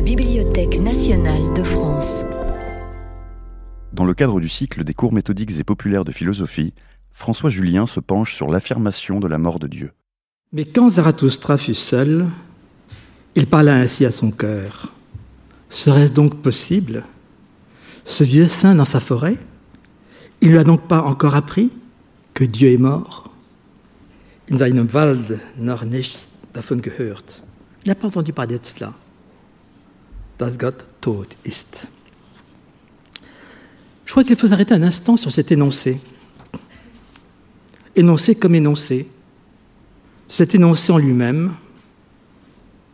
la Bibliothèque nationale de France. Dans le cadre du cycle des cours méthodiques et populaires de philosophie, François Julien se penche sur l'affirmation de la mort de Dieu. Mais quand Zarathustra fut seul, il parla ainsi à son cœur. Serait-ce donc possible? Ce vieux saint dans sa forêt Il ne lui a donc pas encore appris que Dieu est mort? In seinem Wald noch nichts davon gehört. Il n'a pas entendu parler de cela. Ist. Je crois qu'il faut arrêter un instant sur cet énoncé. Énoncé comme énoncé. Cet énoncé en lui-même,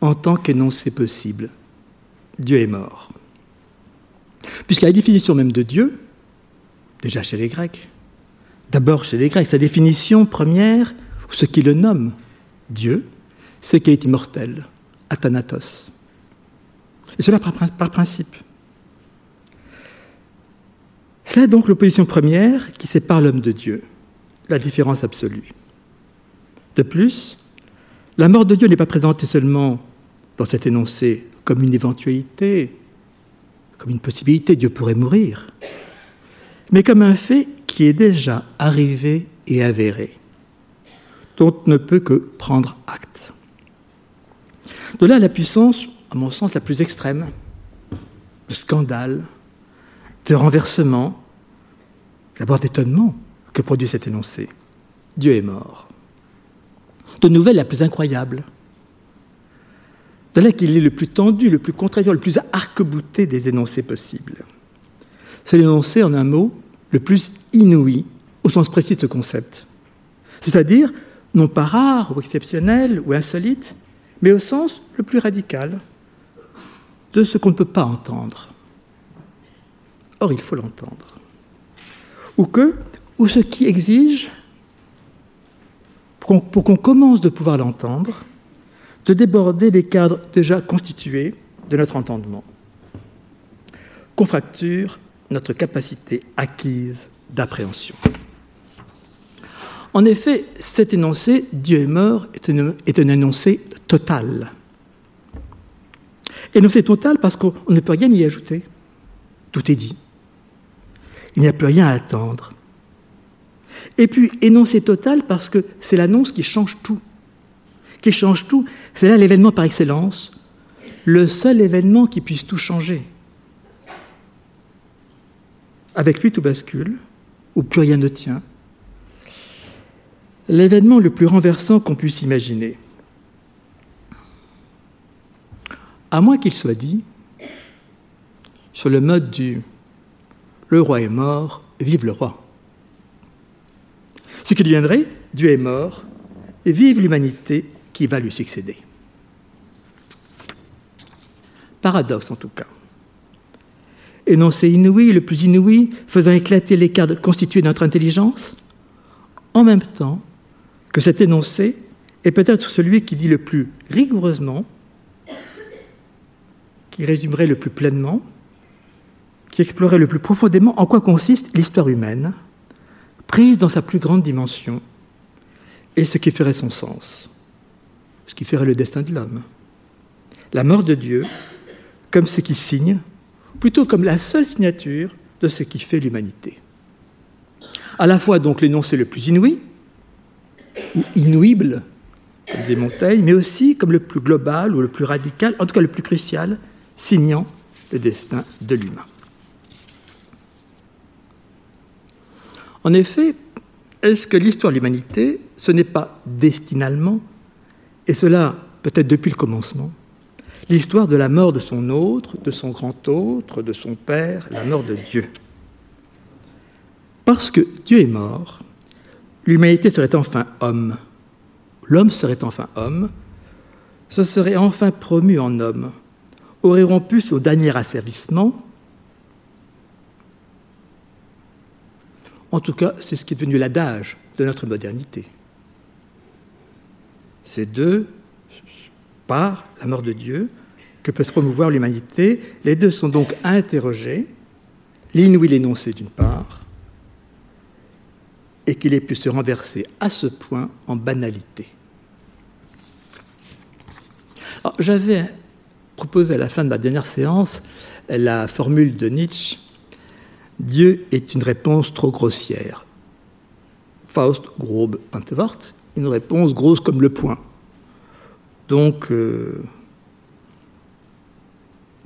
en tant qu'énoncé possible. Dieu est mort. Puisque la définition même de Dieu, déjà chez les Grecs, d'abord chez les Grecs, sa définition première, ce qui le nomme Dieu, c'est qu'il est immortel, athanatos. Et cela par, principe. C'est donc l'opposition première qui sépare l'homme de Dieu, la différence absolue. De plus, la mort de Dieu n'est pas présentée seulement dans cet énoncé comme une éventualité, comme une possibilité, Dieu pourrait mourir, mais comme un fait qui est déjà arrivé et avéré, dont on ne peut que prendre acte. De là la puissance, à mon sens, la plus extrême, de scandale, de renversement, d'abord d'étonnement que produit cet énoncé. Dieu est mort. De nouvelles la plus incroyable, de là qu'il est le plus tendu, le plus contraignant, le plus arc-bouté des énoncés possibles. C'est l'énoncé, en un mot, le plus inouï au sens précis de ce concept. C'est-à-dire, non pas rare ou exceptionnel ou insolite, mais au sens le plus radical de ce qu'on ne peut pas entendre. Or, il faut l'entendre. Ou que, ou ce qui exige, pour qu'on commence de pouvoir l'entendre, de déborder les cadres déjà constitués de notre entendement, qu'on fracture notre capacité acquise d'appréhension. En effet, cet énoncé, Dieu est mort, est un, est un énoncé total. Énoncé total parce qu'on ne peut rien y ajouter. Tout est dit. Il n'y a plus rien à attendre. Et puis, énoncé total parce que c'est l'annonce qui change tout qui change tout. C'est là l'événement par excellence, le seul événement qui puisse tout changer. Avec lui, tout bascule, ou plus rien ne tient. L'événement le plus renversant qu'on puisse imaginer. À moins qu'il soit dit, sur le mode du Le roi est mort, vive le roi. Ce qui deviendrait Dieu est mort, et vive l'humanité, qui va lui succéder. Paradoxe en tout cas. Énoncé inouï, le plus inouï, faisant éclater les cadres constitués de notre intelligence, en même temps que cet énoncé est peut-être celui qui dit le plus rigoureusement, qui résumerait le plus pleinement, qui explorerait le plus profondément en quoi consiste l'histoire humaine, prise dans sa plus grande dimension, et ce qui ferait son sens ce qui ferait le destin de l'homme. La mort de Dieu comme ce qui signe, plutôt comme la seule signature de ce qui fait l'humanité. À la fois donc l'énoncé le plus inouï, ou inouïble, comme des montagnes, mais aussi comme le plus global ou le plus radical, en tout cas le plus crucial, signant le destin de l'humain. En effet, est-ce que l'histoire de l'humanité, ce n'est pas destinalement et cela peut-être depuis le commencement, l'histoire de la mort de son autre, de son grand autre, de son père, la mort de Dieu? Parce que Dieu est mort, l'humanité serait enfin homme, l'homme serait enfin homme, ce serait enfin promu en homme, aurait rompu son dernier asservissement. En tout cas, c'est ce qui est devenu l'adage de notre modernité. C'est deux, par la mort de Dieu, que peut se promouvoir l'humanité. Les deux sont donc interrogés, l'inouï l'énoncé d'une part, et qu'il ait pu se renverser à ce point en banalité. J'avais posé à la fin de ma dernière séance la formule de Nietzsche Dieu est une réponse trop grossière. Faust, grobe Antwort, une réponse grosse comme le poing. Donc, euh,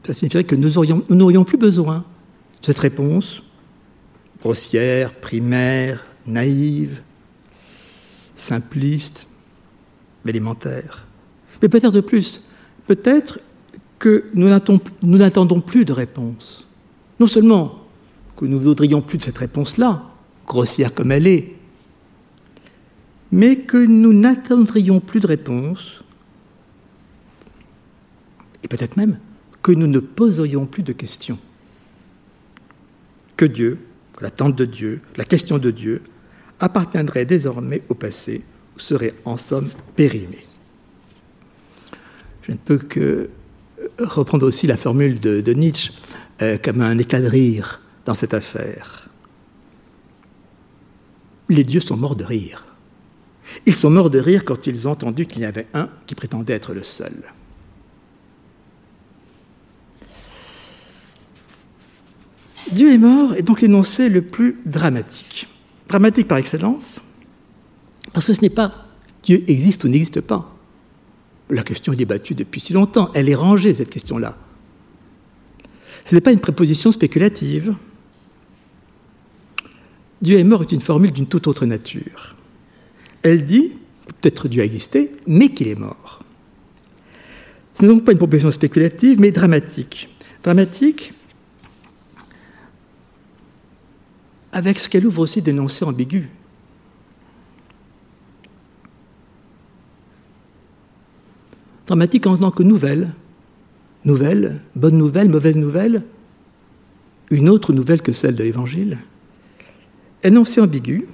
ça signifierait que nous n'aurions plus besoin de cette réponse grossière, primaire, naïve, simpliste, élémentaire. Mais peut-être de plus, peut-être que nous n'attendons plus de réponse. Non seulement que nous ne voudrions plus de cette réponse-là, grossière comme elle est, mais que nous n'attendrions plus de réponse, et peut-être même que nous ne poserions plus de questions. Que Dieu, que l'attente de Dieu, la question de Dieu, appartiendrait désormais au passé, ou serait en somme périmée. Je ne peux que reprendre aussi la formule de, Nietzsche euh, comme un éclat de rire dans cette affaire. Les dieux sont morts de rire. Ils sont morts de rire quand ils ont entendu qu'il y avait un qui prétendait être le seul. Dieu est mort est donc l'énoncé le plus dramatique. Dramatique par excellence, parce que ce n'est pas Dieu existe ou n'existe pas. La question est débattue depuis si longtemps. Elle est rangée, cette question-là. Ce n'est pas une préposition spéculative. Dieu est mort est une formule d'une toute autre nature. Elle dit, peut-être Dieu a existé, mais qu'il est mort. Ce n'est donc pas une proposition spéculative, mais dramatique. Dramatique avec ce qu'elle ouvre aussi d'énoncés ambigus. Dramatique en tant que nouvelle. Nouvelle, bonne nouvelle, mauvaise nouvelle, une autre nouvelle que celle de l'Évangile. Énoncé ambigu.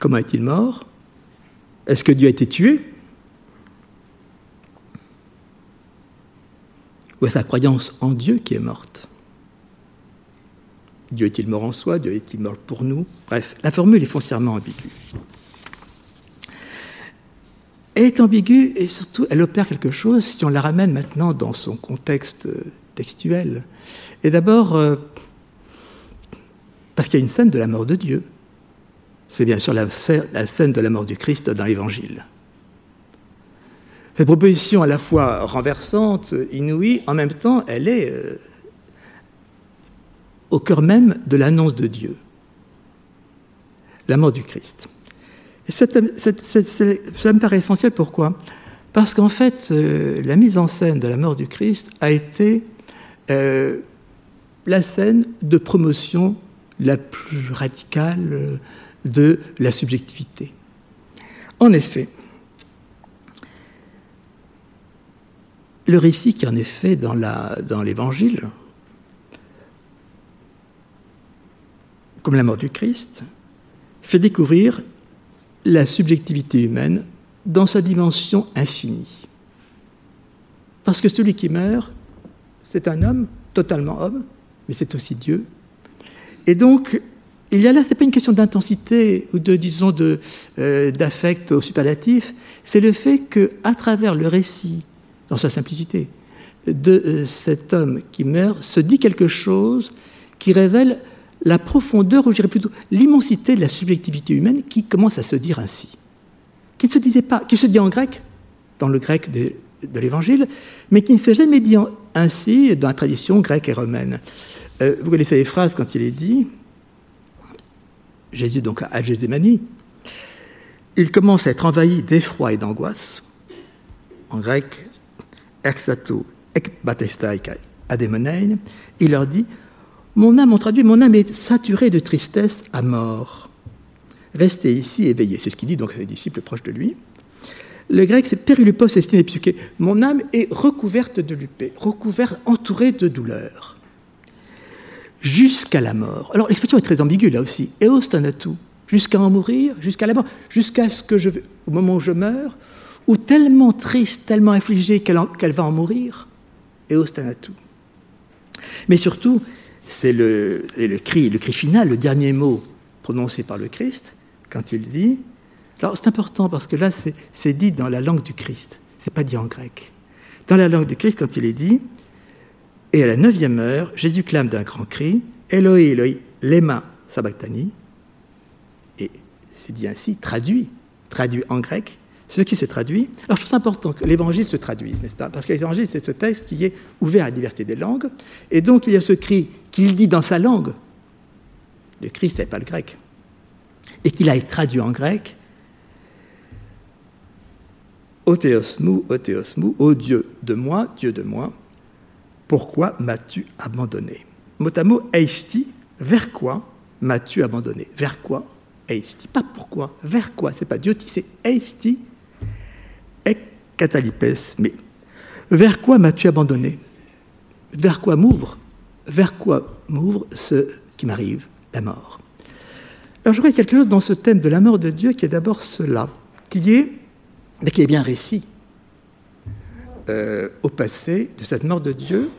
Comment est-il mort? Est-ce que Dieu a été tué? Ou est-ce la croyance en Dieu qui est morte? Dieu est-il mort en soi? Dieu est-il mort pour nous? Bref, la formule est foncièrement ambiguë. Elle est ambiguë et surtout elle opère quelque chose si on la ramène maintenant dans son contexte textuel. Et d'abord, euh, parce qu'il y a une scène de la mort de Dieu. C'est bien sûr la, scène de la mort du Christ dans l'Évangile. Cette proposition à la fois renversante, inouïe, en même temps, elle est euh, au cœur même de l'annonce de Dieu, la mort du Christ. Et cela me paraît essentiel, pourquoi? Parce qu'en fait, euh, la mise en scène de la mort du Christ a été euh, la scène de promotion la plus radicale euh, de la subjectivité. En effet, le récit qui en est fait dans l'Évangile, comme la mort du Christ, fait découvrir la subjectivité humaine dans sa dimension infinie. Parce que celui qui meurt, c'est un homme, totalement homme, mais c'est aussi Dieu. Et donc, il y a là, ce n'est pas une question d'intensité ou de, disons, euh, d'affect au superlatif, c'est le fait qu'à travers le récit, dans sa simplicité, de euh, cet homme qui meurt, se dit quelque chose qui révèle la profondeur, ou je dirais plutôt l'immensité de la subjectivité humaine qui commence à se dire ainsi. Qui ne se disait pas, qui se dit en grec, dans le grec de, l'Évangile, mais qui ne s'est jamais dit ainsi dans la tradition grecque et romaine. Euh, vous connaissez les phrases quand il est dit, Jésus donc à Gethsemane, il commence à être envahi d'effroi et d'angoisse, en grec, exato ek ademonein, il leur dit mon âme, on traduit, mon âme est saturée de tristesse à mort. Restez ici éveillé. C'est ce qu'il dit donc à ses disciples proches de lui. Le grec, c'est perilupos estime psyché. Mon âme est recouverte de lupé, recouverte, entourée de douleur. Jusqu'à la mort. Alors l'expression est très ambiguë là aussi. Eostanatu. Jusqu'à en mourir, jusqu'à la mort, jusqu'à ce que je, au moment où je meurs, ou tellement triste, tellement affligée qu'elle va en mourir. Eostanatu. Mais surtout, c'est le, cri, le cri final, le dernier mot prononcé par le Christ, quand il dit. Alors c'est important parce que là, c'est dit dans la langue du Christ, c'est pas dit en grec. dans la langue du Christ quand il est dit Et à la neuvième heure, Jésus clame d'un grand cri Eloi, Eloi, lema sabachthani. Et c'est dit ainsi, traduit, traduit en grec, ce qui se traduit. Alors je trouve important que l'évangile se traduise, n'est-ce pas? Parce que l'évangile, c'est ce texte qui est ouvert à la diversité des langues. Et donc il y a ce cri qu'il dit dans sa langue. Le Christ n'est pas le grec. Et qu'il a été traduit en grec. Otheosmou, Otheosmou, ô Dieu de moi, Dieu de moi, pourquoi m'as-tu abandonné? Mot à mot, vers quoi m'as-tu abandonné? Vers quoi Eisti. Pas pourquoi, vers quoi? C'est pas Dieu, c'est eisti, ek catalipes, mais vers quoi m'as-tu abandonné? Vers quoi m'ouvre? Vers quoi m'ouvre ce qui m'arrive, la mort. Alors je vois quelque chose dans ce thème de la mort de Dieu qui est d'abord cela, qui est, mais qui est bien récit euh, au passé de cette mort de Dieu,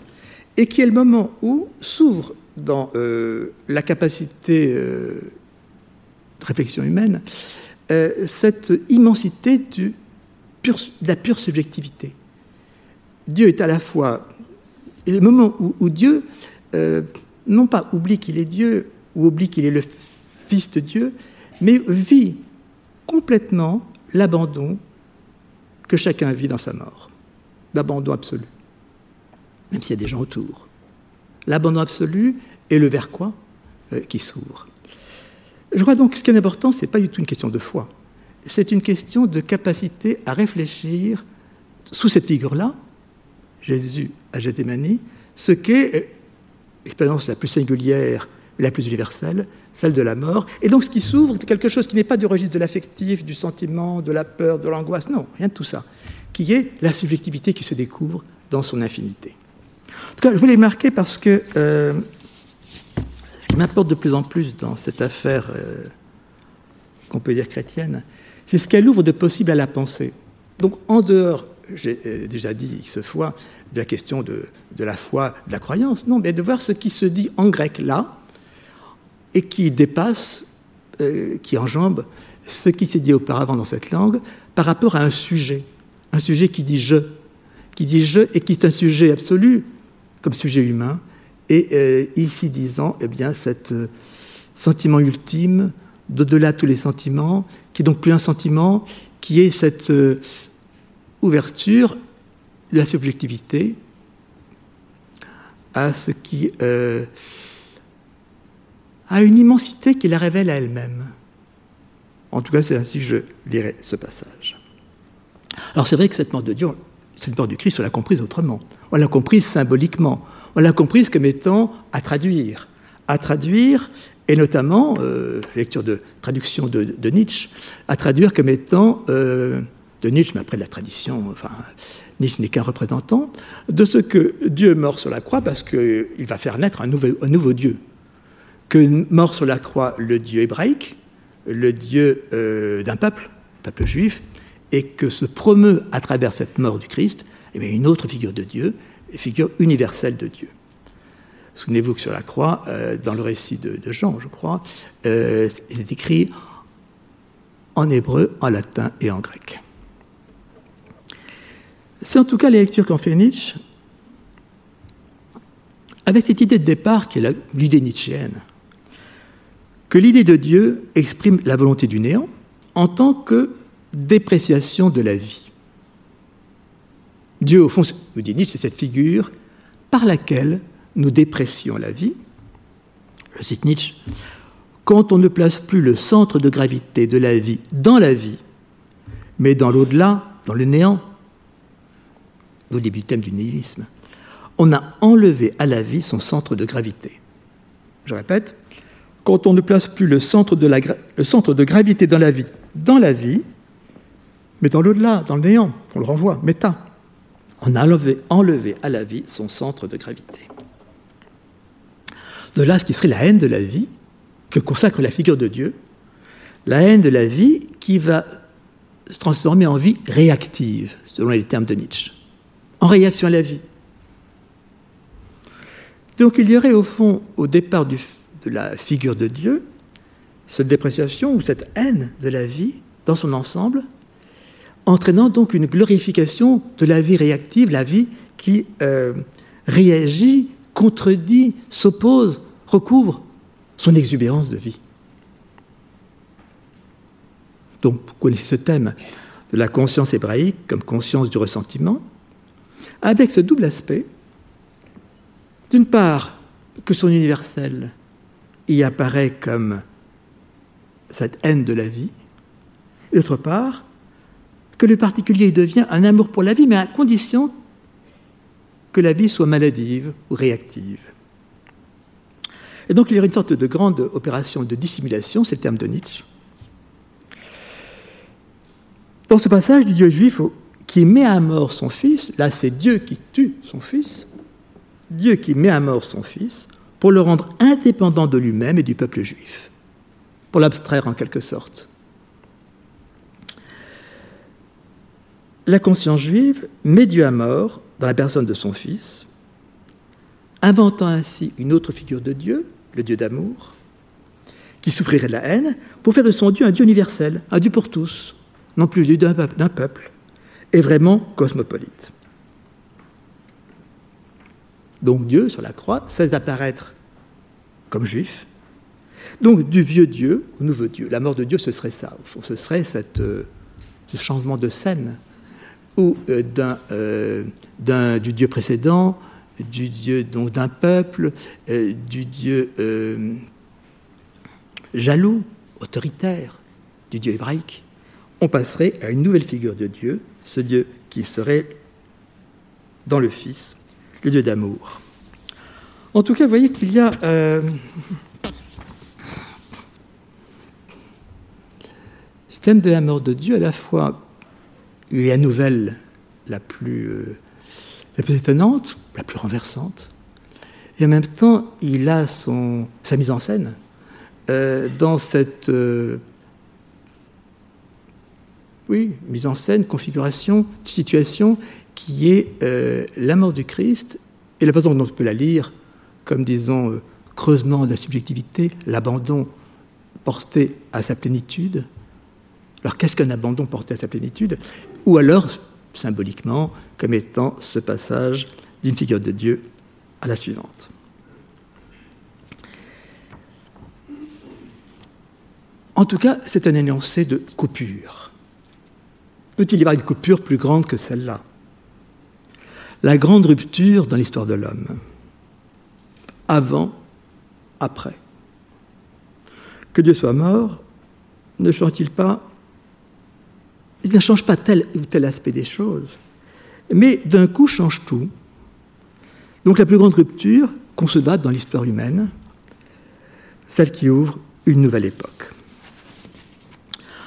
et qui est le moment où s'ouvre dans euh, la capacité euh, de réflexion humaine cette immensité du de la pure subjectivité. Dieu est à la fois le moment où, Dieu, euh, non pas oublie qu'il est Dieu ou oublie qu'il est le Fils de Dieu, mais vit complètement l'abandon que chacun vit dans sa mort, l'abandon absolu, même s'il y a des gens autour. L'abandon absolu et le vers quoi euh, qui s'ouvre. Je crois donc que ce qui est important, ce n'est pas du tout une question de foi, c'est une question de capacité à réfléchir sous cette figure-là, Jésus à Gethsemane, ce qu'est euh, l'expérience la plus singulière, la plus universelle, celle de la mort. Et donc ce qui s'ouvre, c'est quelque chose qui n'est pas du registre de l'affectif, du sentiment, de la peur, de l'angoisse, non, rien de tout ça, qui est la subjectivité qui se découvre dans son infinité. En tout cas, je voulais marquer parce que euh, ce qui m'importe de plus en plus dans cette affaire euh, qu'on peut dire chrétienne, c'est ce qu'elle ouvre de possible à la pensée. Donc en dehors, j'ai euh, déjà dit X fois, de la question de, la foi, de la croyance, non, mais de voir ce qui se dit en grec là, et qui dépasse, euh, qui enjambe ce qui s'est dit auparavant dans cette langue par rapport à un sujet, un sujet qui dit je, qui dit je et qui est un sujet absolu, comme sujet humain, et euh, ici disant, eh bien, cet sentiment ultime, d'au-delà de tous les sentiments, qui est donc plus un sentiment, qui est cette euh, ouverture de la subjectivité à ce qui euh, a une immensité qui la révèle à elle-même. En tout cas, c'est ainsi que je lirai ce passage. Alors c'est vrai que cette mort de Dieu, cette mort du Christ, on l'a comprise autrement. On l'a comprise symboliquement. On l'a comprise comme étant à traduire. À traduire, et notamment, euh, lecture de traduction de, de, Nietzsche, à traduire comme étant, euh, de Nietzsche, mais après de la tradition, enfin, Nietzsche n'est qu'un représentant, de ce que Dieu mort sur la croix parce qu'il va faire naître un nouveau, un nouveau Dieu. Que mort sur la croix le Dieu hébraïque, le Dieu euh, d'un peuple, peuple juif, et que se promeut à travers cette mort du Christ eh bien, une autre figure de Dieu, figure universelle de Dieu. Souvenez-vous que sur la croix, euh, dans le récit de, Jean, je crois, euh, c'est écrit en hébreu, en latin et en grec. C'est en tout cas les lectures qu'en fait Nietzsche, avec cette idée de départ qui est l'idée nietzschéenne, que l'idée de Dieu exprime la volonté du néant en tant que dépréciation de la vie. Dieu, au fond, nous dit Nietzsche, c'est cette figure par laquelle nous déprécions la vie. Je cite Nietzsche, quand on ne place plus le centre de gravité de la vie dans la vie, mais dans l'au-delà, dans le néant, au début thème du nihilisme, on a enlevé à la vie son centre de gravité. Je répète, quand on ne place plus le centre de, gravité dans la vie, dans la vie, mais dans l'au-delà, dans le néant, on le renvoie, méta, on a enlevé à la vie son centre de gravité. De là, ce qui serait la haine de la vie, que consacre la figure de Dieu, la haine de la vie qui va se transformer en vie réactive, selon les termes de Nietzsche, en réaction à la vie. Donc il y aurait au fond, au départ de la figure de Dieu, cette dépréciation ou cette haine de la vie dans son ensemble, entraînant donc une glorification de la vie réactive, la vie qui euh, réagit, contredit, s'oppose, recouvre son exubérance de vie. Donc, vous connaissez ce thème de la conscience hébraïque comme conscience du ressentiment, avec ce double aspect, d'une part, que son universel y apparaît comme cette haine de la vie, d'autre part, que le particulier devient un amour pour la vie, mais à condition que la vie soit maladive ou réactive. Et donc il y a une sorte de grande opération de dissimulation, c'est le terme de Nietzsche. Dans ce passage du Dieu juif qui met à mort son fils, là c'est Dieu qui tue son fils, Dieu qui met à mort son fils pour le rendre indépendant de lui-même et du peuple juif, pour l'abstraire en quelque sorte. La conscience juive met Dieu à mort dans la personne de son fils, inventant ainsi une autre figure de Dieu, le Dieu d'amour, qui souffrirait de la haine, pour faire de son Dieu un Dieu universel, un Dieu pour tous, non plus le Dieu d'un peuple, et vraiment cosmopolite. Donc Dieu, sur la croix, cesse d'apparaître comme juif. Donc du vieux Dieu au nouveau Dieu. La mort de Dieu, ce serait ça. ce serait euh, ce changement de scène ou euh, euh, du Dieu précédent, du Dieu donc d'un peuple, du Dieu jaloux, autoritaire, du Dieu hébraïque. On passerait à une nouvelle figure de Dieu, ce Dieu qui serait dans le Fils, le Dieu d'amour. En tout cas, vous voyez qu'il y a euh, ce thème de la mort de Dieu, à la fois la nouvelle la plus, euh, la plus étonnante, la plus renversante, et en même temps, il a sa mise en scène euh, dans cette oui, mise en scène, configuration, situation qui est la mort du Christ et la façon dont on peut la lire comme, disons, euh, creusement de la subjectivité, l'abandon porté à sa plénitude. Alors qu'est-ce qu'un abandon porté à sa plénitude? Ou alors, symboliquement, comme étant ce passage d'une figure de Dieu à la suivante. En tout cas, c'est un énoncé de coupure. Peut-il y avoir une coupure plus grande que celle-là? La grande rupture dans l'histoire de l'homme avant, après. Que Dieu soit mort, ne change-t-il pas? Il ne change pas tel ou tel aspect des choses, mais d'un coup change tout. Donc la plus grande rupture concevable dans l'histoire humaine, celle qui ouvre une nouvelle époque.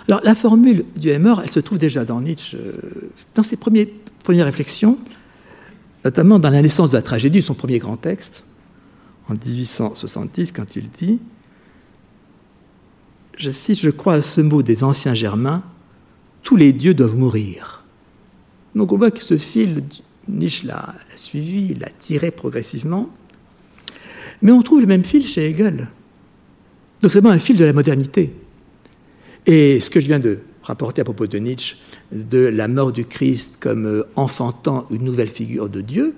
Alors la formule du mort, elle se trouve déjà dans Nietzsche, euh, dans ses premières réflexions, notamment dans La naissance de la tragédie, son premier grand texte, en 1870 quand il dit, je cite, je crois à ce mot des anciens germains, tous les dieux doivent mourir. Donc on voit que ce fil, Nietzsche l'a suivi, l'a tiré progressivement, mais on trouve le même fil chez Hegel. Donc c'est vraiment un fil de la modernité. Et ce que je viens de rapporter à propos de Nietzsche, de la mort du Christ comme euh, enfantant une nouvelle figure de Dieu,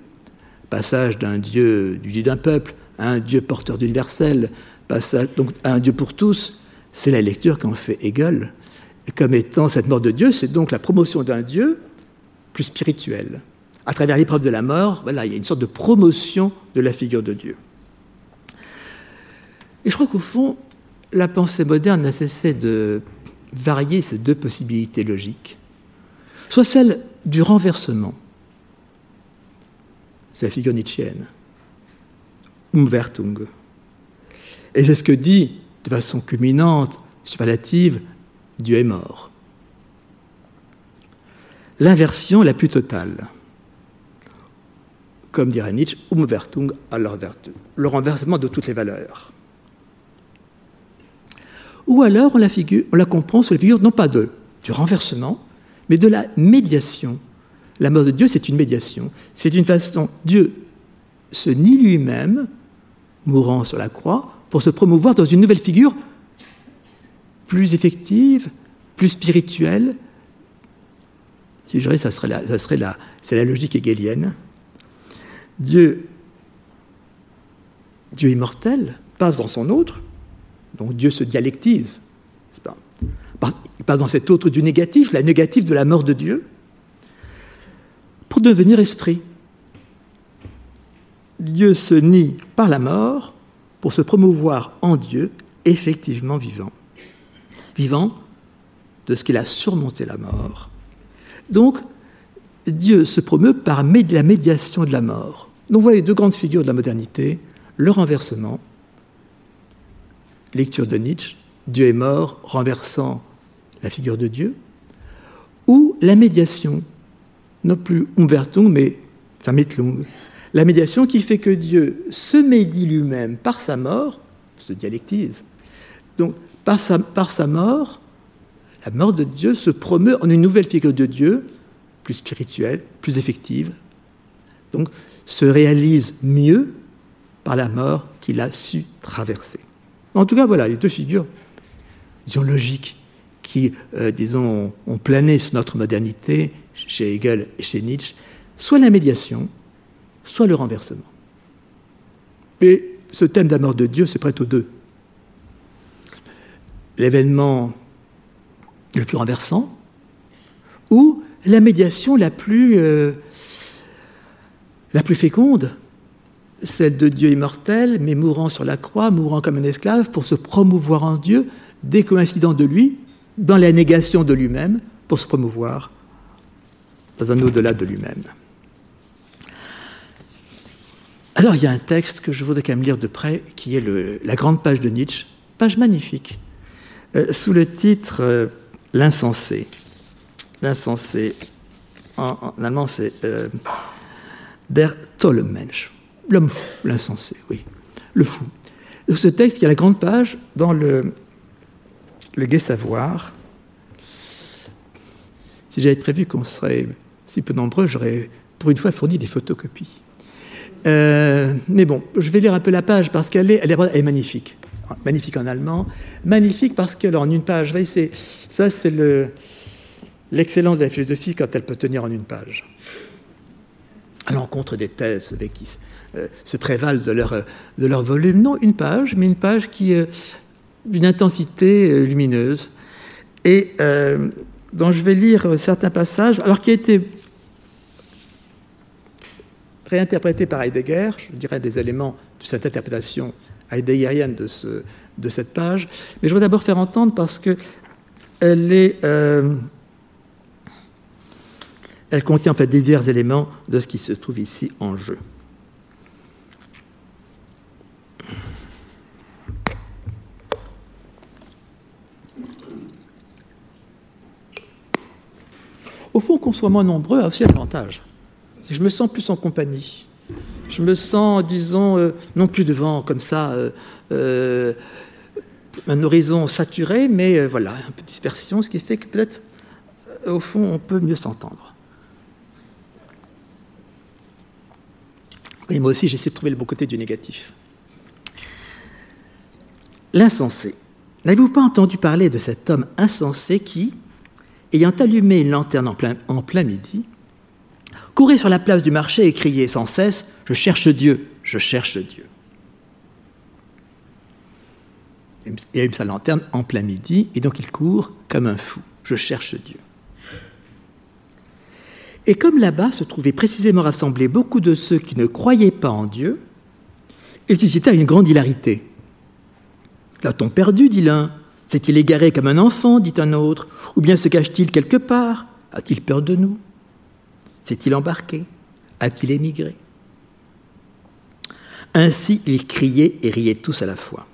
passage d'un Dieu, du Dieu d'un peuple, un Dieu porteur d'universel, donc un Dieu pour tous, c'est la lecture qu'en fait Hegel, comme étant cette mort de Dieu, c'est donc la promotion d'un Dieu plus spirituel. À travers l'épreuve de la mort, voilà, il y a une sorte de promotion de la figure de Dieu. Et je crois qu'au fond, la pensée moderne n'a cessé de varier ces deux possibilités logiques, soit celle du renversement, c'est la figure nietzschéenne, Umwertung. Et c'est ce que dit de façon culminante, superlative, Dieu est mort. L'inversion la plus totale. Comme dirait Nietzsche, Umwertung leur vertu, le renversement de toutes les valeurs. Ou alors on la, comprend sous la figure non pas de, du renversement, mais de la médiation. La mort de Dieu, c'est une médiation. C'est une façon, Dieu se nie lui-même mourant sur la croix, pour se promouvoir dans une nouvelle figure plus effective, plus spirituelle, je dirais, ça serait la, ça serait la, c'est la logique hegelienne. Dieu, Dieu immortel, passe dans son autre, donc Dieu se dialectise. Il passe dans cet autre du négatif, la négative de la mort de Dieu, pour devenir esprit. Dieu se nie par la mort pour se promouvoir en Dieu, effectivement vivant. Vivant de ce qu'il a surmonté la mort. Donc, Dieu se promeut par la médiation de la mort. Donc, vous voyez deux grandes figures de la modernité, le renversement, lecture de Nietzsche, Dieu est mort, renversant la figure de Dieu, ou la médiation, non plus Umbertung, mais Vermittlung, la médiation qui fait que Dieu se médie lui-même par sa mort, se dialectise. Donc, par sa, par sa mort, la mort de Dieu se promeut en une nouvelle figure de Dieu, plus spirituelle, plus effective. Donc, se réalise mieux par la mort qu'il a su traverser. En tout cas, voilà les deux figures, disons, logiques, qui, euh, disons, ont plané sur notre modernité, chez Hegel et chez Nietzsche, soit la médiation, soit le renversement. Et ce thème de la mort de Dieu se prête aux deux. L'événement le plus renversant, ou la médiation la plus, euh, la plus féconde, celle de Dieu immortel, mais mourant sur la croix, mourant comme un esclave, pour se promouvoir en Dieu, décoïncident de lui, dans la négation de lui-même, pour se promouvoir dans un au-delà de lui-même. Alors il y a un texte que je voudrais quand même lire de près, qui est la grande page de Nietzsche, page magnifique, euh, sous le titre euh, L'insensé. L'insensé, en, allemand c'est euh, Der tolle Mensch, l'homme fou, l'insensé, oui, le fou. ce texte, il y a la grande page dans le, le Gai Savoir. Si j'avais prévu qu'on serait si peu nombreux, j'aurais pour une fois fourni des photocopies. Euh, mais bon, je vais lire un peu la page parce qu'elle est, elle est, magnifique. Magnifique en allemand. Magnifique parce qu'elle en une page, c'est, ça c'est l'excellence de la philosophie quand elle peut tenir en une page. À l'encontre des thèses qui euh, se prévalent de leur, de leur volume. Non, une page, mais une page qui est d'une intensité euh, lumineuse. Et dont je vais lire certains passages, alors qui a été réinterprété par Heidegger, je dirais des éléments de cette interprétation heideggerienne de, ce, de cette page, mais je vais d'abord faire entendre parce que elle est... Elle contient en fait divers éléments de ce qui se trouve ici en jeu. Au fond, qu'on soit moins nombreux a aussi un avantage je me sens plus en compagnie. Je me sens, disons, euh, non plus devant comme ça euh, euh, un horizon saturé, mais voilà, un peu de dispersion, ce qui fait que peut-être, au fond, on peut mieux s'entendre. Et moi aussi, j'essaie de trouver le bon côté du négatif. L'insensé. N'avez-vous pas entendu parler de cet homme insensé qui, ayant allumé une lanterne en plein, en plein midi, courait sur la place du marché et criait sans cesse Je cherche Dieu, je cherche Dieu. Il allume sa lanterne en plein midi et donc il court comme un fou Je cherche Dieu. Et comme là-bas se trouvaient précisément rassemblés beaucoup de ceux qui ne croyaient pas en Dieu, il suscita une grande hilarité. L'a-t-on perdu dit l'un? S'est-il égaré comme un enfant? dit un autre. Ou bien se cache-t-il quelque part? A-t-il peur de nous? S'est-il embarqué? A-t-il émigré? Ainsi ils criaient et riaient tous à la fois.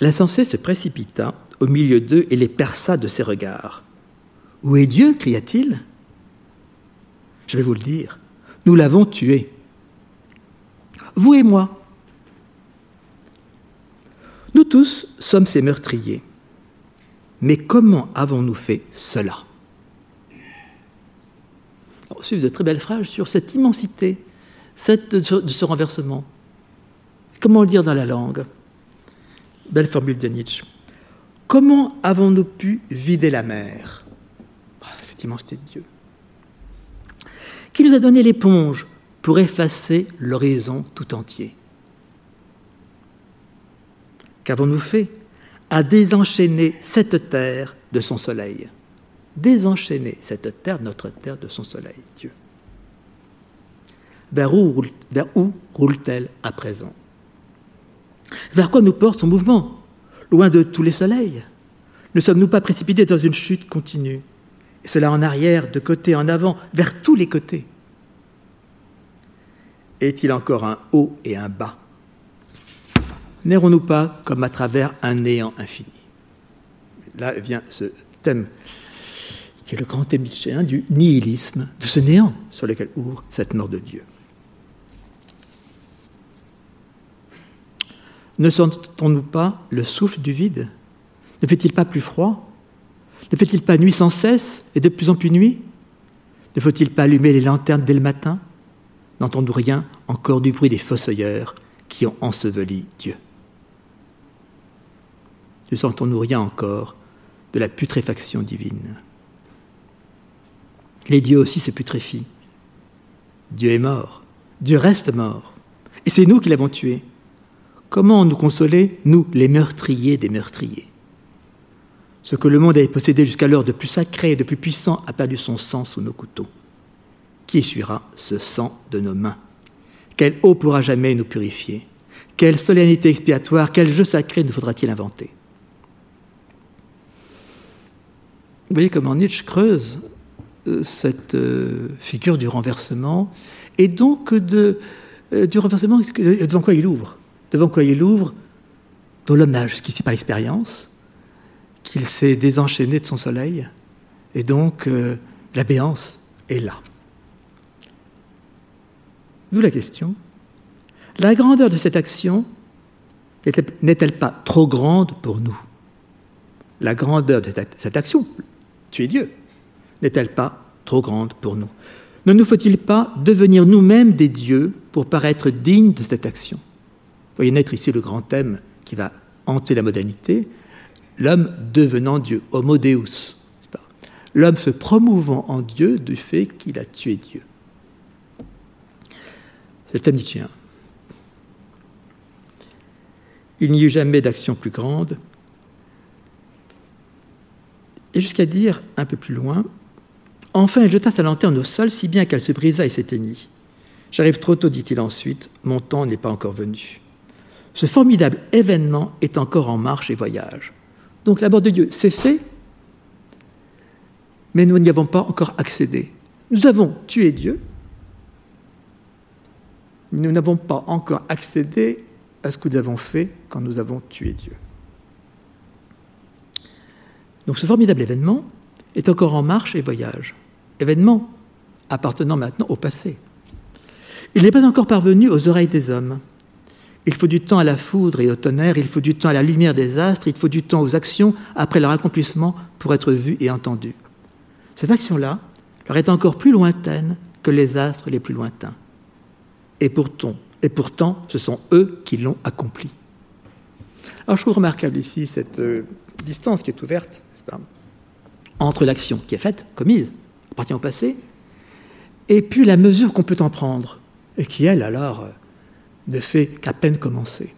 L'insensé se précipita au milieu d'eux et les perça de ses regards. Où est Dieu? cria-t-il. Je vais vous le dire, nous l'avons tué. Vous et moi. Nous tous sommes ses meurtriers. Mais comment avons-nous fait cela? C'est de très belles phrases sur cette immensité cette, de ce renversement. Comment le dire dans la langue? Belle formule de Nietzsche. Comment avons-nous pu vider la mer? Ah, Cette immensité de Dieu. Qui nous a donné l'éponge pour effacer l'horizon tout entier? Qu'avons-nous fait à désenchaîner cette terre de son soleil? Désenchaîner cette terre, notre terre, de son soleil, Dieu. Vers où, roule-t-elle à présent? Vers quoi nous porte son mouvement? Loin de tous les soleils. Ne sommes-nous pas précipités dans une chute continue Et cela en arrière, de côté en avant, vers tous les côtés? Est-il encore un haut et un bas? N'errons-nous pas comme à travers un néant infini? Là vient ce thème qui est le grand thème du nihilisme, de ce néant sur lequel ouvre cette mort de Dieu. Ne sentons-nous pas le souffle du vide? Ne fait-il pas plus froid? Ne fait-il pas nuit sans cesse et de plus en plus nuit? Ne faut-il pas allumer les lanternes dès le matin? N'entendons rien encore du bruit des fossoyeurs qui ont enseveli Dieu. Ne sentons-nous rien encore de la putréfaction divine? Les dieux aussi se putréfient. Dieu est mort. Dieu reste mort. Et c'est nous qui l'avons tué. Comment nous consoler, nous, les meurtriers des meurtriers? Ce que le monde avait possédé jusqu'alors de plus sacré et de plus puissant a perdu son sang sous nos couteaux. Qui essuiera ce sang de nos mains? Quelle eau pourra jamais nous purifier? Quelle solennité expiatoire, quel jeu sacré nous faudra-t-il inventer? Vous voyez comment Nietzsche creuse euh, cette euh, figure du renversement et donc euh, du renversement devant quoi il ouvre? Devant quoi il ouvre, dont l'homme jusqu'ici pas l'expérience, qu'il s'est désenchaîné de son soleil, et donc euh, la béance est là. D'où la question. La grandeur de cette action n'est-elle pas trop grande pour nous? La grandeur de cette action, tu es Dieu, n'est-elle pas trop grande pour nous? Ne nous faut-il pas devenir nous-mêmes des dieux pour paraître dignes de cette action? Voyez naître ici le grand thème qui va hanter la modernité, l'homme devenant Dieu, homo deus. L'homme se promouvant en Dieu du fait qu'il a tué Dieu. C'est le thème nietzschéen. Il n'y eut jamais d'action plus grande. Et jusqu'à dire un peu plus loin, enfin il jeta sa lanterne au sol si bien qu'elle se brisa et s'éteignit. J'arrive trop tôt, dit-il ensuite, mon temps n'est pas encore venu. Ce formidable événement est encore en marche et voyage. Donc la mort de Dieu, c'est fait, mais nous n'y avons pas encore accédé. Nous avons tué Dieu, mais nous n'avons pas encore accédé à ce que nous avons fait quand nous avons tué Dieu. Donc ce formidable événement est encore en marche et voyage. Événement appartenant maintenant au passé. Il n'est pas encore parvenu aux oreilles des hommes. Il faut du temps à la foudre et au tonnerre, il faut du temps à la lumière des astres, il faut du temps aux actions après leur accomplissement pour être vues et entendues. Cette action-là leur est encore plus lointaine que les astres les plus lointains. Et pourtant, et pourtant ce sont eux qui l'ont accomplie. Alors je trouve remarquable ici cette euh, distance qui est ouverte pas, entre l'action qui est faite, commise, appartient au passé, et puis la mesure qu'on peut en prendre, et qui, elle, alors, euh, ne fait qu'à peine commencer.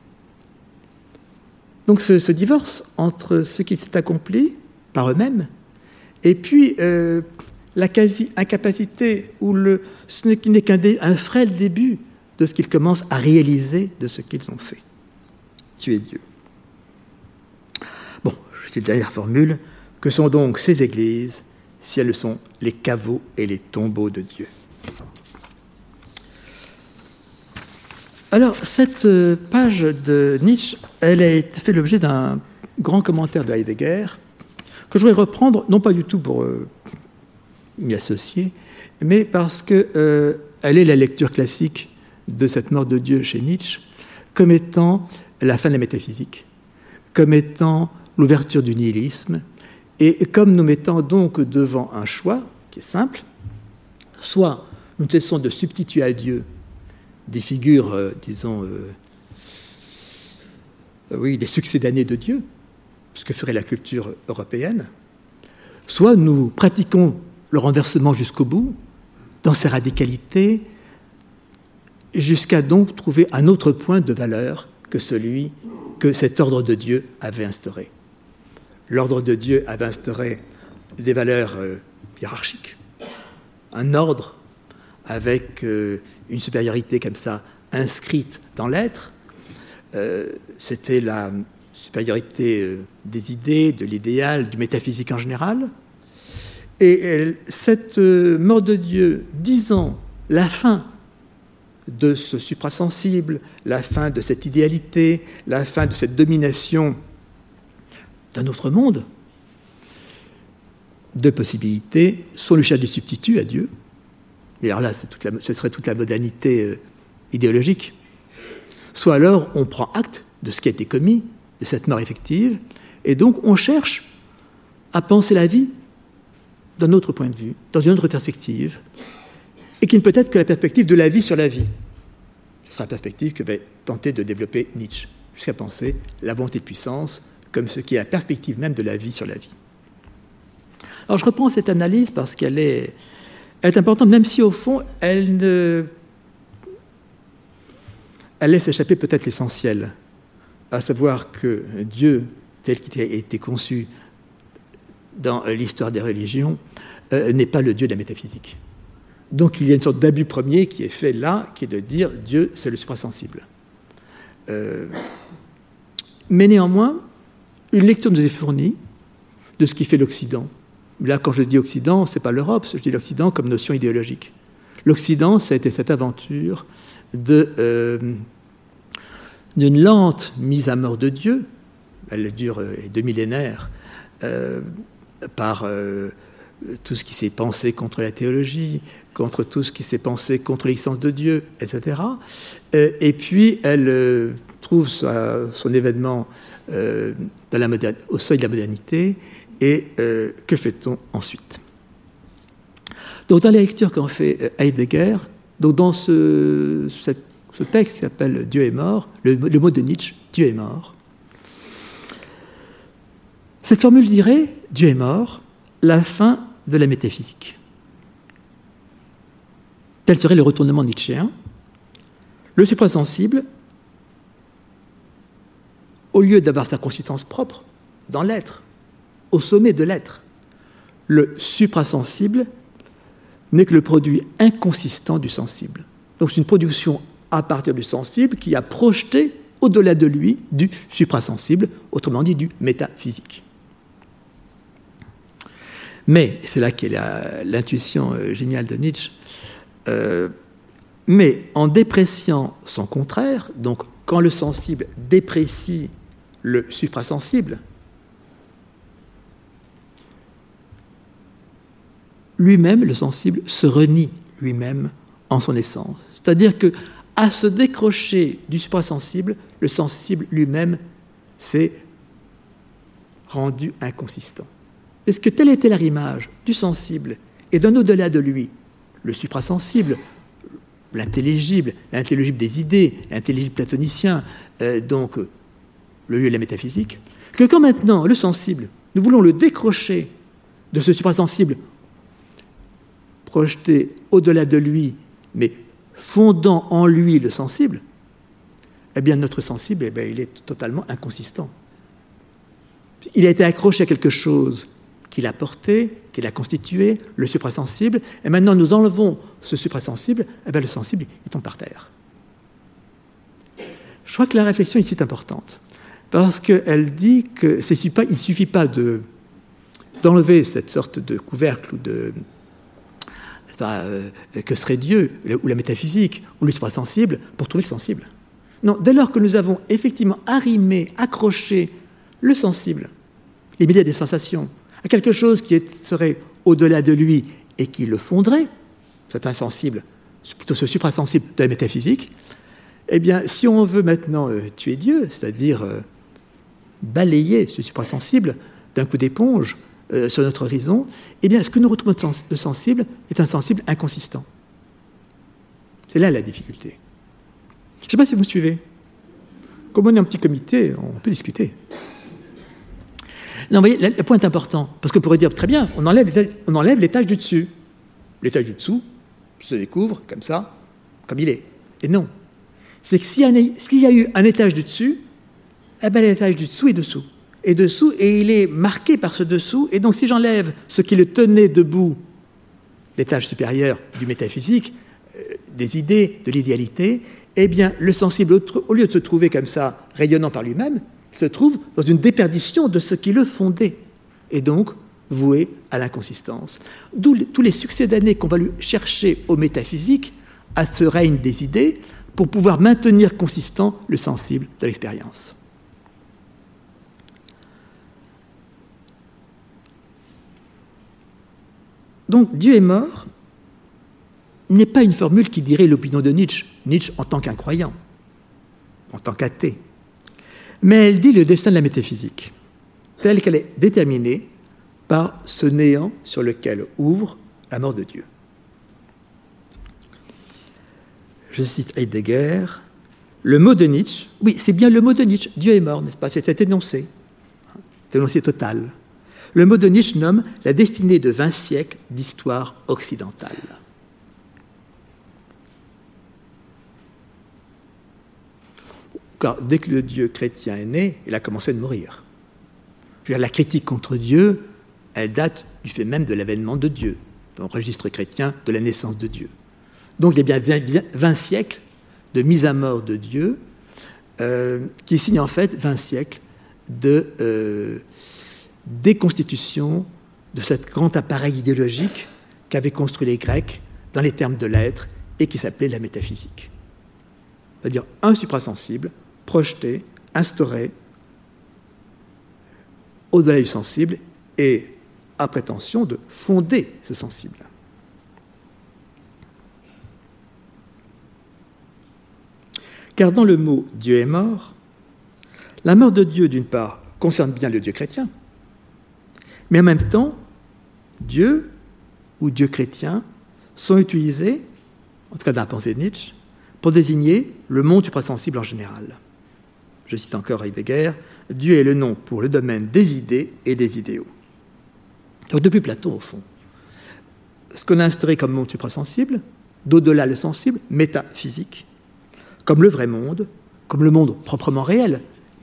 Donc ce, divorce entre ce qui s'est accompli par eux-mêmes et puis euh, la quasi-incapacité ou le, ce n'est qu'un frêle début de ce qu'ils commencent à réaliser de ce qu'ils ont fait. Tu es Dieu. Bon, dis la dernière formule. Que sont donc ces églises si elles sont les caveaux et les tombeaux de Dieu? Alors, cette euh, page de Nietzsche, elle a fait l'objet d'un grand commentaire de Heidegger, que je voudrais reprendre, non pas du tout pour euh, m'y associer, mais parce qu'elle euh, est la lecture classique de cette mort de Dieu chez Nietzsche, comme étant la fin de la métaphysique, comme étant l'ouverture du nihilisme, et comme nous mettant donc devant un choix qui est simple, soit nous cessons de substituer à Dieu des figures, euh, disons, euh, oui, des succédanés de Dieu, ce que ferait la culture européenne, soit nous pratiquons le renversement jusqu'au bout, dans ses radicalités, jusqu'à donc trouver un autre point de valeur que celui que cet ordre de Dieu avait instauré. L'ordre de Dieu avait instauré des valeurs euh, hiérarchiques, un ordre avec euh, une supériorité comme ça inscrite dans l'être. Euh, c'était la supériorité des idées, de l'idéal, du métaphysique en général. Et cette mort de Dieu disant la fin de ce suprasensible, la fin de cette idéalité, la fin de cette domination d'un autre monde, deux possibilités, soit le chat du substitut à Dieu, alors là ce serait toute la modernité euh, idéologique, soit alors on prend acte de ce qui a été commis, de cette mort effective, et donc on cherche à penser la vie d'un autre point de vue, dans une autre perspective, et qui ne peut être que la perspective de la vie sur la vie. Ce sera la perspective que va tenter de développer Nietzsche, jusqu'à penser la volonté de puissance comme ce qui est la perspective même de la vie sur la vie. Alors je reprends cette analyse parce qu'elle est, est importante, même si au fond, elle ne. Laisse échapper peut-être l'essentiel, à savoir que Dieu, tel qu'il a été conçu dans l'histoire des religions, euh, n'est pas le Dieu de la métaphysique. Donc il y a une sorte d'abus premier qui est fait là, qui est de dire Dieu, c'est le suprasensible. Euh, mais néanmoins, une lecture nous est fournie de ce qui fait l'Occident. Là, quand je dis Occident, ce n'est pas l'Europe, je dis l'Occident comme notion idéologique. L'Occident, ça a été cette aventure euh, d'une lente mise à mort de Dieu, elle dure euh, deux millénaires, par tout ce qui s'est pensé contre la théologie, contre tout ce qui s'est pensé contre l'existence de Dieu, etc. Euh, et puis elle euh, trouve son événement euh, au seuil de la modernité, et que fait-on ensuite? Donc dans la lecture qu'en fait Heidegger, donc dans ce, texte qui s'appelle Dieu est mort, le, le mot de Nietzsche, Dieu est mort, cette formule dirait Dieu est mort, la fin de la métaphysique. Tel serait le retournement nietzschéen. Le suprasensible, au lieu d'avoir sa consistance propre dans l'être, au sommet de l'être, le suprasensible n'est que le produit inconsistant du sensible. Donc c'est une production à partir du sensible qui a projeté au-delà de lui du suprasensible, autrement dit du métaphysique. Mais, c'est là qu'est l'intuition euh, géniale de Nietzsche, euh, mais en dépréciant son contraire, donc quand le sensible déprécie le suprasensible, lui-même, le sensible, se renie lui-même en son essence. C'est-à-dire que, à se décrocher du suprasensible, le sensible lui-même s'est rendu inconsistant. Est-ce que telle était l'arrimage du sensible et d'un au-delà de lui, le suprasensible, l'intelligible, l'intelligible des idées, l'intelligible platonicien, euh, donc le lieu de la métaphysique, que quand maintenant le sensible, nous voulons le décrocher de ce suprasensible, projeté au-delà de lui, mais fondant en lui le sensible, eh bien notre sensible, eh bien, il est totalement inconsistant. Il a été accroché à quelque chose qu'il a porté, qu'il a constitué, le suprasensible, et maintenant nous enlevons ce suprasensible, eh bien le sensible, il tombe par terre. Je crois que la réflexion ici est importante, parce qu'elle dit que il ne suffit pas de, d'enlever cette sorte de couvercle ou de, euh, que serait Dieu, ou la métaphysique, ou le suprasensible, pour trouver le sensible. Non, dès lors que nous avons effectivement arrimé, accroché le sensible, milliers des sensations, à quelque chose qui serait au-delà de lui et qui le fonderait, cet insensible, plutôt ce suprasensible de la métaphysique, eh bien, si on veut maintenant euh, tuer Dieu, c'est-à-dire euh, balayer ce suprasensible d'un coup d'éponge euh, sur notre horizon, eh bien, ce que nous retrouvons de sensible est un sensible inconsistant. C'est là la difficulté. Je ne sais pas si vous me suivez. Comme on est un petit comité, on peut discuter. Non, vous voyez, le point est important, parce qu'on pourrait dire, très bien, on enlève l'étage du dessus. L'étage du dessous se découvre comme ça, comme il est. Et non. C'est que s'il y, a eu un étage du dessus, eh bien l'étage du dessous est dessous. Et dessous, et il est marqué par ce dessous. Et donc si j'enlève ce qui le tenait debout, l'étage supérieur du métaphysique, euh, des idées, de l'idéalité, eh bien le sensible, au lieu de se trouver comme ça, rayonnant par lui-même, se trouve dans une déperdition de ce qui le fondait. Et donc voué à l'inconsistance. D'où tous les succès d'années qu'on va lui chercher au métaphysique, à ce règne des idées, pour pouvoir maintenir consistant le sensible de l'expérience. Donc Dieu est mort n'est pas une formule qui dirait l'opinion de Nietzsche, Nietzsche en tant qu'incroyant, en tant qu'athée, mais elle dit le destin de la métaphysique, telle qu'elle est déterminée par ce néant sur lequel ouvre la mort de Dieu. Je cite Heidegger, le mot de Nietzsche, oui, c'est bien le mot de Nietzsche, Dieu est mort, n'est-ce pas? C'est cet énoncé, énoncé total. Le mot de Nietzsche nomme la destinée de 20 siècles d'histoire occidentale. Car dès que le Dieu chrétien est né, il a commencé de mourir. la critique contre Dieu, elle date du fait même de l'avènement de Dieu, dans le registre chrétien de la naissance de Dieu. Donc il y a bien 20 siècles de mise à mort de Dieu, euh, qui signent en fait 20 siècles de euh, déconstitution de cet grand appareil idéologique qu'avaient construit les Grecs dans les termes de l'être et qui s'appelait la métaphysique. C'est-à-dire un suprasensible projeté, instauré au-delà du sensible et à prétention de fonder ce sensible. Car dans le mot Dieu est mort, la mort de Dieu, d'une part, concerne bien le Dieu chrétien, mais en même temps, Dieu ou Dieu chrétien sont utilisés, en tout cas dans la pensée de Nietzsche, pour désigner le monde suprasensible en général. Je cite encore Heidegger, Dieu est le nom pour le domaine des idées et des idéaux. Depuis Platon, au fond, ce qu'on a instauré comme monde suprasensible, d'au-delà le sensible, métaphysique, comme le vrai monde, comme le monde proprement réel,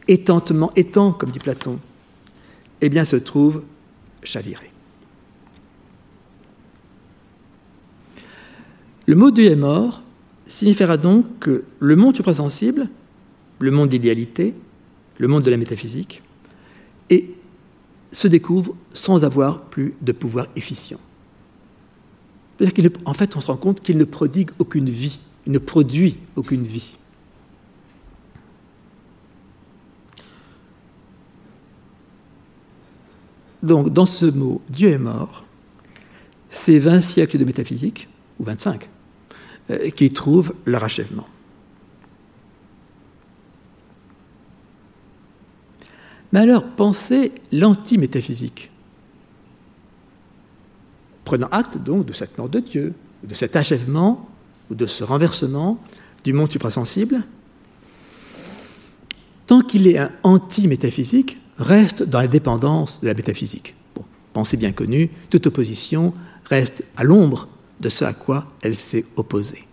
étantement étant, comme dit Platon, eh bien se trouve Le mot Dieu est mort signifiera donc que le monde suprasensible, le monde d'idéalité, le monde de la métaphysique, est se découvre sans avoir plus de pouvoir efficient. En fait, on se rend compte qu'il ne prodigue aucune vie, il ne produit aucune vie. Donc, dans ce mot Dieu est mort, c'est 20 siècles de métaphysique, ou 25, euh, qui trouvent leur achèvement. Mais alors, pensez l'anti-métaphysique. Prenant acte donc de cette mort de Dieu, de cet achèvement ou de ce renversement du monde suprasensible, tant qu'il est un anti-métaphysique, reste dans la dépendance de la métaphysique. Bon, pensée bien connue, toute opposition reste à l'ombre de ce à quoi elle s'est opposée.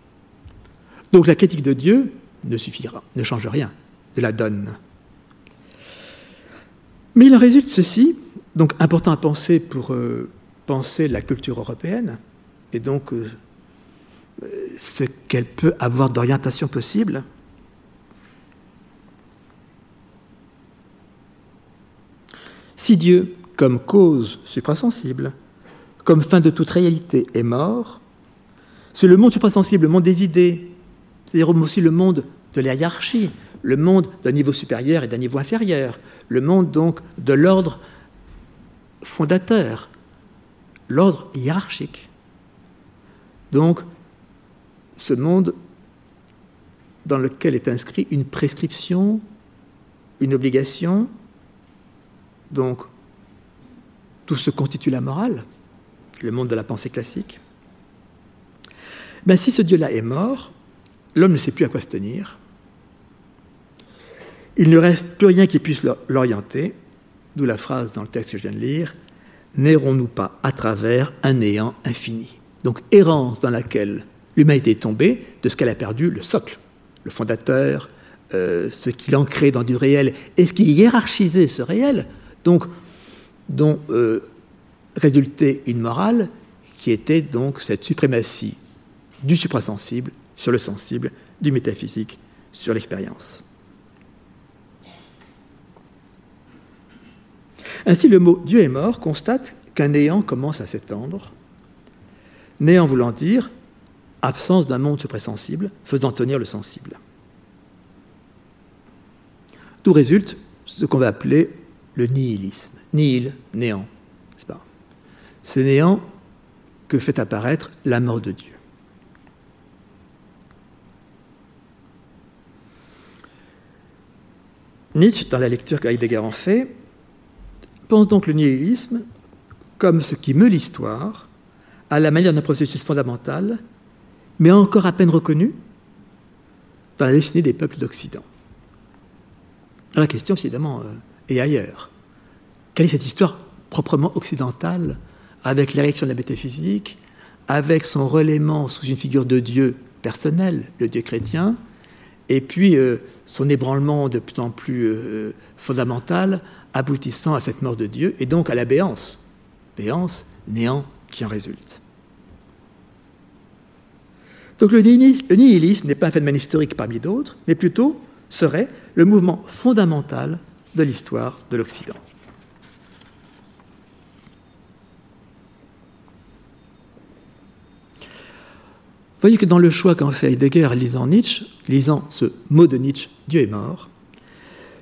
Donc la critique de Dieu ne suffira, ne change rien de la donne. Mais il en résulte ceci, donc important à penser pour euh, penser la culture européenne, et donc euh, ce qu'elle peut avoir d'orientation possible. Si Dieu, comme cause suprasensible, comme fin de toute réalité, est mort, c'est le monde suprasensible, le monde des idées, c'est-à-dire aussi le monde de la hiérarchie, le monde d'un niveau supérieur et d'un niveau inférieur, le monde donc de l'ordre fondateur, l'ordre hiérarchique. Donc, ce monde dans lequel est inscrit une prescription, une obligation, donc tout ce constitue la morale, le monde de la pensée classique. Ben, si ce Dieu-là est mort, l'homme ne sait plus à quoi se tenir, il ne reste plus rien qui puisse l'orienter, d'où la phrase dans le texte que je viens de lire, n'errons-nous pas à travers un néant infini Donc errance dans laquelle l'humanité est tombée de ce qu'elle a perdu, le socle, le fondateur, euh, ce qui l'ancrait dans du réel. Et ce qui hiérarchisait ce réel, donc dont euh, résultait une morale qui était donc cette suprématie du suprasensible sur le sensible, du métaphysique sur l'expérience. Ainsi, le mot Dieu est mort constate qu'un néant commence à s'étendre, néant voulant dire absence d'un monde suprasensible faisant tenir le sensible. D'où résulte ce qu'on va appeler le nihilisme. Nihil, néant, n'est-ce pas? Ce néant que fait apparaître la mort de Dieu. Nietzsche, dans la lecture qu'Heidegger en fait, pense donc le nihilisme comme ce qui meut l'histoire à la manière d'un processus fondamental, mais encore à peine reconnu dans la destinée des peuples d'Occident. La question, évidemment, est ailleurs. Quelle est cette histoire proprement occidentale, avec l'érection de la métaphysique, avec son relayement sous une figure de Dieu personnel, le Dieu chrétien, et puis euh, son ébranlement de plus en plus euh, fondamental, aboutissant à cette mort de Dieu, et donc à la béance. Béance, néant qui en résulte. Donc le nihilisme n'est pas un phénomène historique parmi d'autres, mais plutôt serait le mouvement fondamental de l'histoire de l'Occident. Voyez que dans le choix qu'en fait Heidegger lisant Nietzsche, lisant ce mot de Nietzsche, Dieu est mort,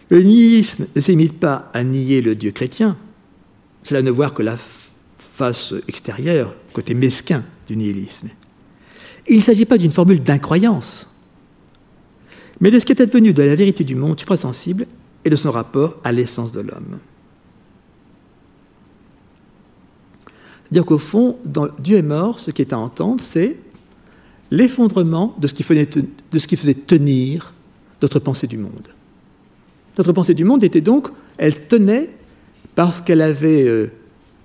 le nihilisme ne s'imite pas à nier le Dieu chrétien, cela ne voir que la face extérieure, côté mesquin du nihilisme. Il ne s'agit pas d'une formule d'incroyance, mais de ce qui est advenu de la vérité du monde suprasensible et de son rapport à l'essence de l'homme. C'est-à-dire qu'au fond, dans Dieu est mort, ce qui est à entendre, c'est l'effondrement de, ce qui faisait tenir notre pensée du monde. Notre pensée du monde était donc, elle tenait parce qu'elle avait euh,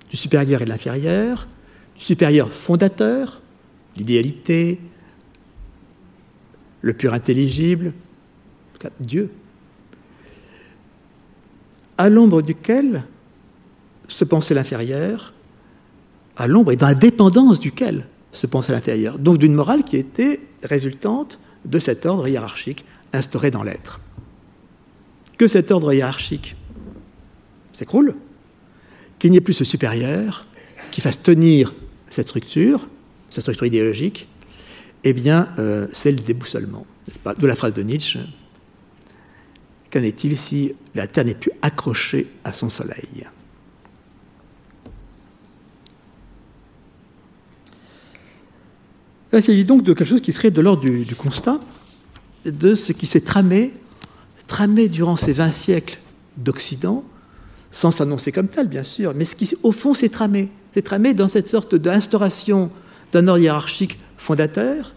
du supérieur et de l'inférieur, du supérieur fondateur, l'idéalité, le pur intelligible, Dieu, à l'ombre duquel se pensait l'inférieur, à l'ombre et dans la dépendance duquel se pensait l'inférieur. Donc d'une morale qui était résultante de cet ordre hiérarchique instauré dans l'être. Que cet ordre hiérarchique s'écroule, qu'il n'y ait plus ce supérieur qui fasse tenir cette structure, cette structure idéologique, eh bien, euh, c'est le déboussolement. De la phrase de Nietzsche Qu'en est-il si la Terre n'est plus accrochée à son soleil? Il s'agit donc de quelque chose qui serait de l'ordre du, constat de ce qui s'est tramé, tramé durant ces 20 siècles d'Occident, sans s'annoncer comme tel, bien sûr, mais ce qui, au fond, s'est tramé. C'est tramé dans cette sorte d'instauration d'un ordre hiérarchique fondateur,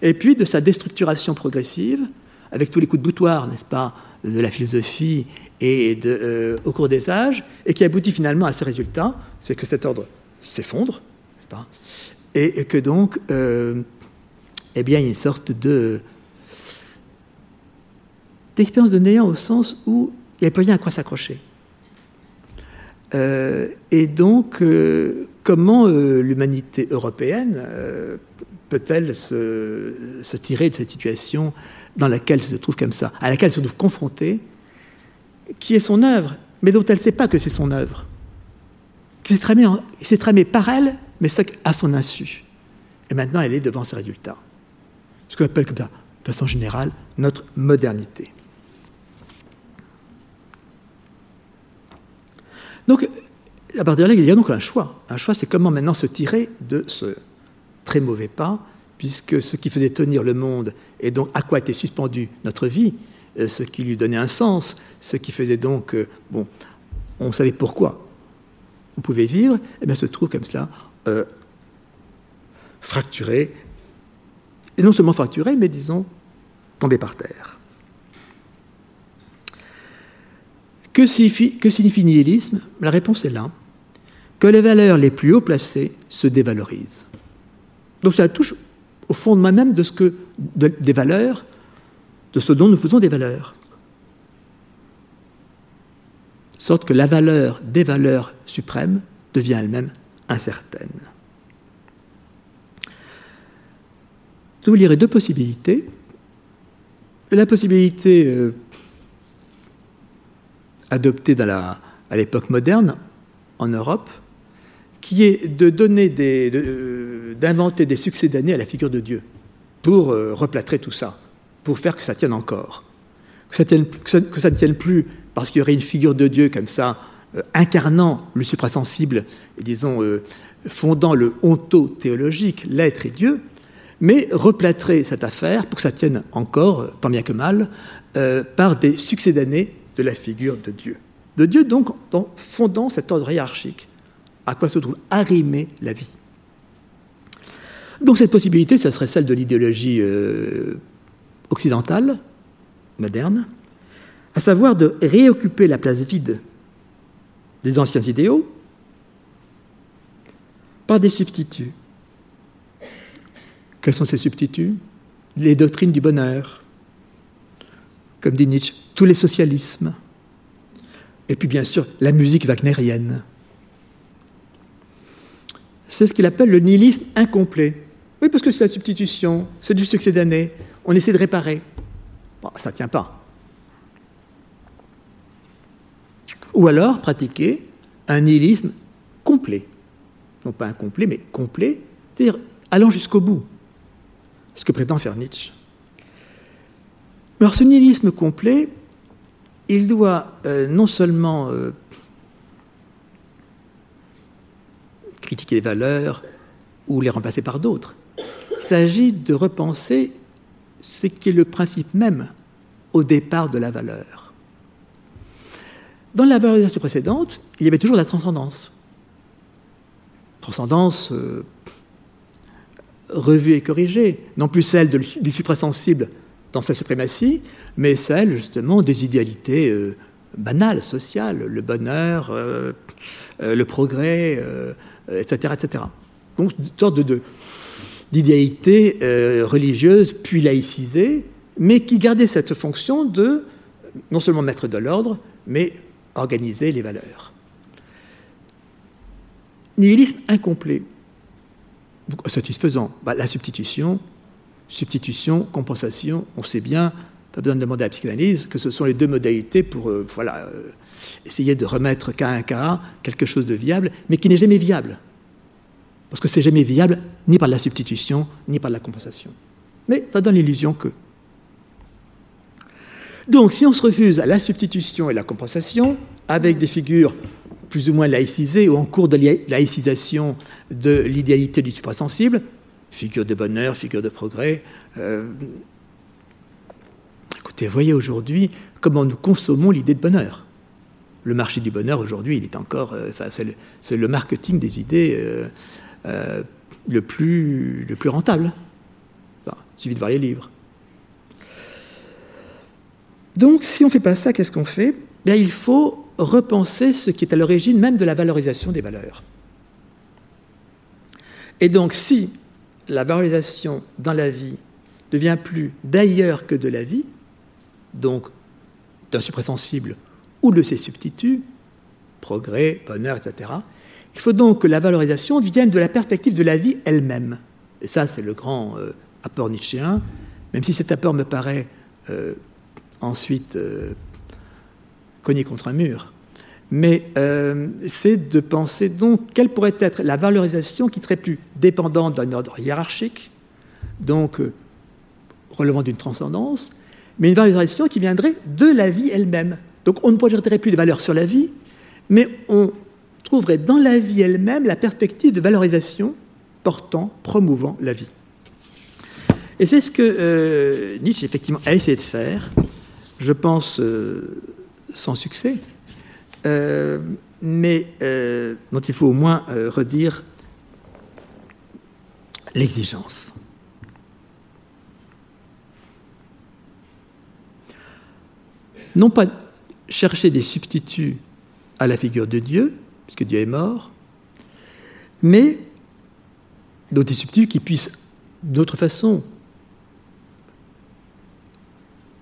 et puis de sa déstructuration progressive, avec tous les coups de boutoir, n'est-ce pas, de la philosophie et euh, au cours des âges, et qui aboutit finalement à ce résultat, c'est que cet ordre s'effondre, n'est-ce pas, et, que donc, euh, eh bien, il y a une sorte de d'expérience de néant au sens où il n'y a plus rien à quoi s'accrocher. Euh, et donc, comment l'humanité européenne peut-elle se, tirer de cette situation dans laquelle elle se trouve comme ça, à laquelle elle se trouve confrontée, qui est son œuvre, mais dont elle ne sait pas que c'est son œuvre, qui s'est tramée, par elle, mais à son insu. Et maintenant, elle est devant ce résultat. Ce qu'on appelle comme ça, de façon générale, notre modernité. Donc, à partir de là, il y a donc un choix. Un choix, c'est comment maintenant se tirer de ce très mauvais pas, puisque ce qui faisait tenir le monde et donc à quoi était suspendue notre vie, euh, ce qui lui donnait un sens, ce qui faisait donc, euh, bon, on savait pourquoi on pouvait vivre, et eh bien se trouve comme cela euh, fracturé, et non seulement fracturé, mais disons tombé par terre. Que signifie, que nihilisme? La réponse est là. Que les valeurs les plus haut placées se dévalorisent. Donc ça touche au fondement même de ce que, des valeurs, de ce dont nous faisons des valeurs. De sorte que la valeur des valeurs suprêmes devient elle-même incertaine. Je vous lirai deux possibilités. La possibilité euh, adoptée à l'époque moderne en Europe, qui est de donner des, euh, d'inventer des succès d'années à la figure de Dieu pour euh, replâtrer tout ça, pour faire que ça tienne encore, que ça, ne tienne plus parce qu'il y aurait une figure de Dieu comme ça, incarnant le suprasensible et disons fondant le honto-théologique, l'être et Dieu, mais replâtrer cette affaire pour que ça tienne encore, tant bien que mal, euh, par des succès d'années de la figure de Dieu. De Dieu, donc, fondant cet ordre hiérarchique, à quoi se trouve arrimer la vie. Donc cette possibilité, ce serait celle de l'idéologie euh, occidentale, moderne, à savoir de réoccuper la place vide des anciens idéaux par des substituts quels sont ces substituts? Les doctrines du bonheur, comme dit Nietzsche, tous les socialismes, et puis bien sûr la musique wagnérienne. C'est ce qu'il appelle le nihilisme incomplet. Oui, parce que c'est la substitution, c'est du succès d'année, on essaie de réparer. ça ne tient pas. Ou alors pratiquer un nihilisme complet. Non pas incomplet, mais complet, c'est-à-dire allant jusqu'au bout ce que prétend faire Nietzsche. Alors ce nihilisme complet, il doit euh, non seulement euh, critiquer les valeurs ou les remplacer par d'autres, il s'agit de repenser ce qui est le principe même au départ de la valeur. Dans la valorisation précédente, il y avait toujours la transcendance. Transcendance euh, revue et corrigée, non plus celle du suprasensible dans sa suprématie, mais celle justement des idéalités euh, banales, sociales, le bonheur, euh, le progrès, etc., etc. Donc une sorte de, d'idéalité religieuse puis laïcisée, mais qui gardait cette fonction de non seulement mettre de l'ordre, mais organiser les valeurs. Nihilisme incomplet satisfaisant. Bah, la substitution, substitution, compensation, on sait bien, pas besoin de demander à la psychanalyse, que ce sont les deux modalités pour euh, voilà, euh, essayer de remettre cas un cas quelque chose de viable, mais qui n'est jamais viable. Parce que c'est jamais viable ni par la substitution, ni par la compensation. Mais ça donne l'illusion que. Donc, si on se refuse à la substitution et la compensation, avec des figures plus ou moins laïcisé ou en cours de laïcisation de l'idéalité du suprasensible, figure de bonheur, figure de progrès. Euh, écoutez, voyez aujourd'hui comment nous consommons l'idée de bonheur. Le marché du bonheur aujourd'hui, il est encore, euh, c'est le, marketing des idées euh, le, plus, le plus rentable. il suffit de voir les livres. Donc, si on ne fait pas ça, qu'est-ce qu'on fait? Bien, Il faut repenser ce qui est à l'origine même de la valorisation des valeurs. Et donc si la valorisation dans la vie devient plus d'ailleurs que de la vie, donc d'un suprasensible ou de ses substituts, progrès, bonheur, etc., il faut donc que la valorisation vienne de la perspective de la vie elle-même. Et ça, c'est le grand euh, apport nietzschéen, même si cet apport me paraît euh, ensuite euh, cogner contre un mur. Mais c'est de penser donc quelle pourrait être la valorisation qui serait plus dépendante d'un ordre hiérarchique, donc relevant d'une transcendance, mais une valorisation qui viendrait de la vie elle-même. Donc on ne projetterait plus de valeur sur la vie, mais on trouverait dans la vie elle-même la perspective de valorisation portant, promouvant la vie. Et c'est ce que euh, Nietzsche effectivement a essayé de faire, je pense sans succès, euh, mais euh, dont il faut au moins euh, redire l'exigence. Non pas, chercher des substituts à la figure de Dieu, puisque Dieu est mort, mais des substituts qui puissent d'autre façon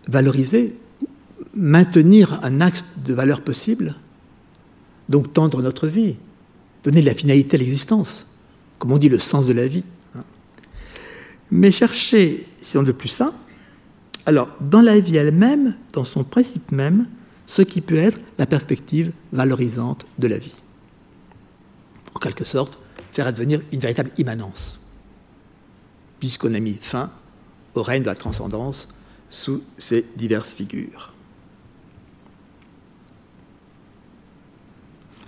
valoriser, maintenir un axe de valeur possible, donc tendre notre vie, donner de la finalité à l'existence, comme on dit le sens de la vie. Hein. Mais chercher, si on ne veut plus ça, alors dans la vie elle-même, dans son principe même, ce qui peut être la perspective valorisante de la vie. En quelque sorte, faire advenir une véritable immanence, puisqu'on a mis fin au règne de la transcendance sous ces diverses figures.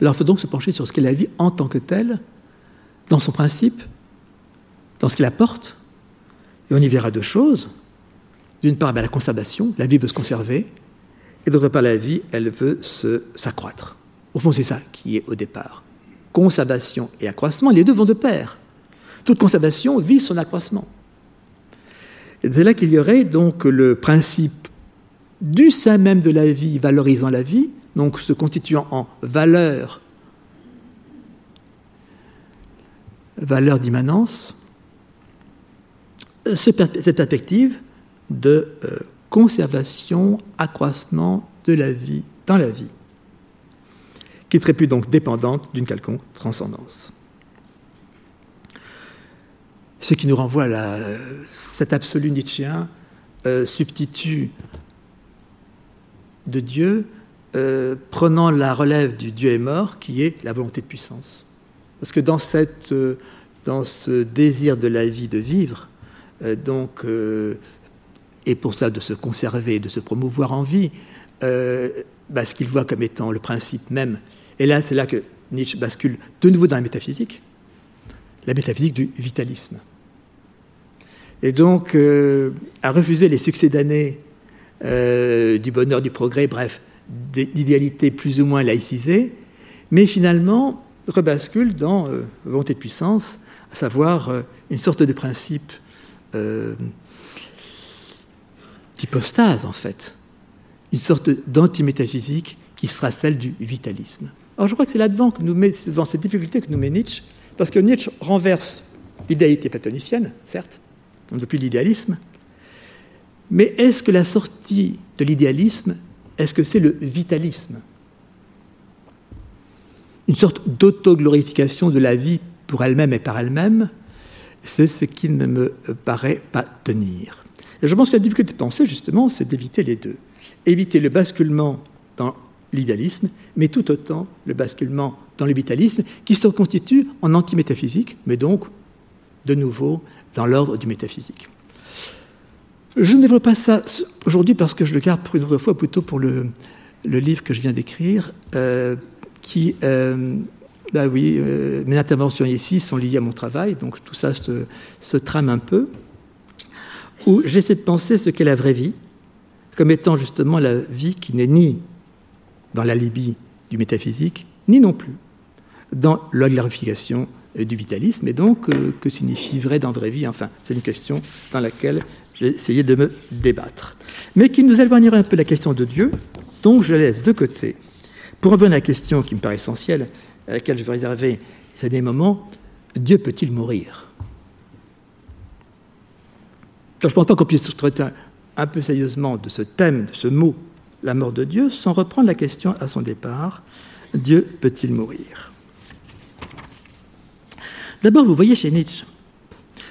Alors il faut donc se pencher sur ce qu'est la vie en tant que telle, dans son principe, dans ce qu'elle apporte, et on y verra deux choses. D'une part, ben, la conservation, la vie veut se conserver, et d'autre part, la vie, elle veut s'accroître. Au fond, c'est ça qui est au départ. Conservation et accroissement, les deux vont de pair. Toute conservation vise son accroissement. C'est là qu'il y aurait donc le principe du sein même de la vie valorisant la vie, donc se constituant en valeur, valeur d'immanence, cette perspective de euh, conservation, accroissement de la vie dans la vie, qui ne serait plus donc dépendante d'une quelconque transcendance. Ce qui nous renvoie à cet absolu nietzschéen euh, substitut de Dieu, euh, prenant la relève du Dieu est mort, qui est la volonté de puissance. Parce que dans, cette, euh, dans ce désir de la vie de vivre, donc, et pour cela de se conserver, de se promouvoir en vie, bah, ce qu'il voit comme étant le principe même. Et là, c'est là que Nietzsche bascule de nouveau dans la métaphysique, la métaphysique du vitalisme et donc euh, à refuser les succès d'année euh, du bonheur, du progrès, bref, d'idéalité plus ou moins laïcisée, mais finalement rebascule dans euh, volonté de puissance, à savoir une sorte de principe d'hypostase en fait, une sorte d'antimétaphysique qui sera celle du vitalisme. Alors je crois que c'est là-devant que nous met, devant cette difficulté que nous met Nietzsche, parce que Nietzsche renverse l'idéalité platonicienne, certes, on ne veut plus l'idéalisme. Mais est-ce que la sortie de l'idéalisme, est-ce que c'est le vitalisme? Une sorte d'autoglorification de la vie pour elle-même et par elle-même, c'est ce qui ne me paraît pas tenir. Et je pense que la difficulté de penser, justement, c'est d'éviter les deux. Éviter le basculement dans l'idéalisme, mais tout autant le basculement dans le vitalisme, qui se constitue en antimétaphysique, mais donc, de nouveau, dans l'ordre du métaphysique. Je ne développe pas ça aujourd'hui parce que je le garde pour une autre fois, plutôt pour le, livre que je viens d'écrire, euh, qui, euh, bah oui, euh, mes interventions ici sont liées à mon travail, donc tout ça se, trame un peu, où j'essaie de penser ce qu'est la vraie vie, comme étant justement la vie qui n'est ni dans la Libye du métaphysique, ni non plus dans la glorification du vitalisme, et donc euh, que signifie vrai dans vraie vie? Enfin, c'est une question dans laquelle j'ai essayé de me débattre. Mais qui nous éloignerait un peu de la question de Dieu, donc je laisse de côté, pour revenir à la question qui me paraît essentielle, à laquelle je vais réserver ces des moments, Dieu peut-il mourir? Je ne pense pas qu'on puisse traiter un peu sérieusement de ce thème, de ce mot, la mort de Dieu, sans reprendre la question à son départ, Dieu peut-il mourir? D'abord, vous voyez chez Nietzsche,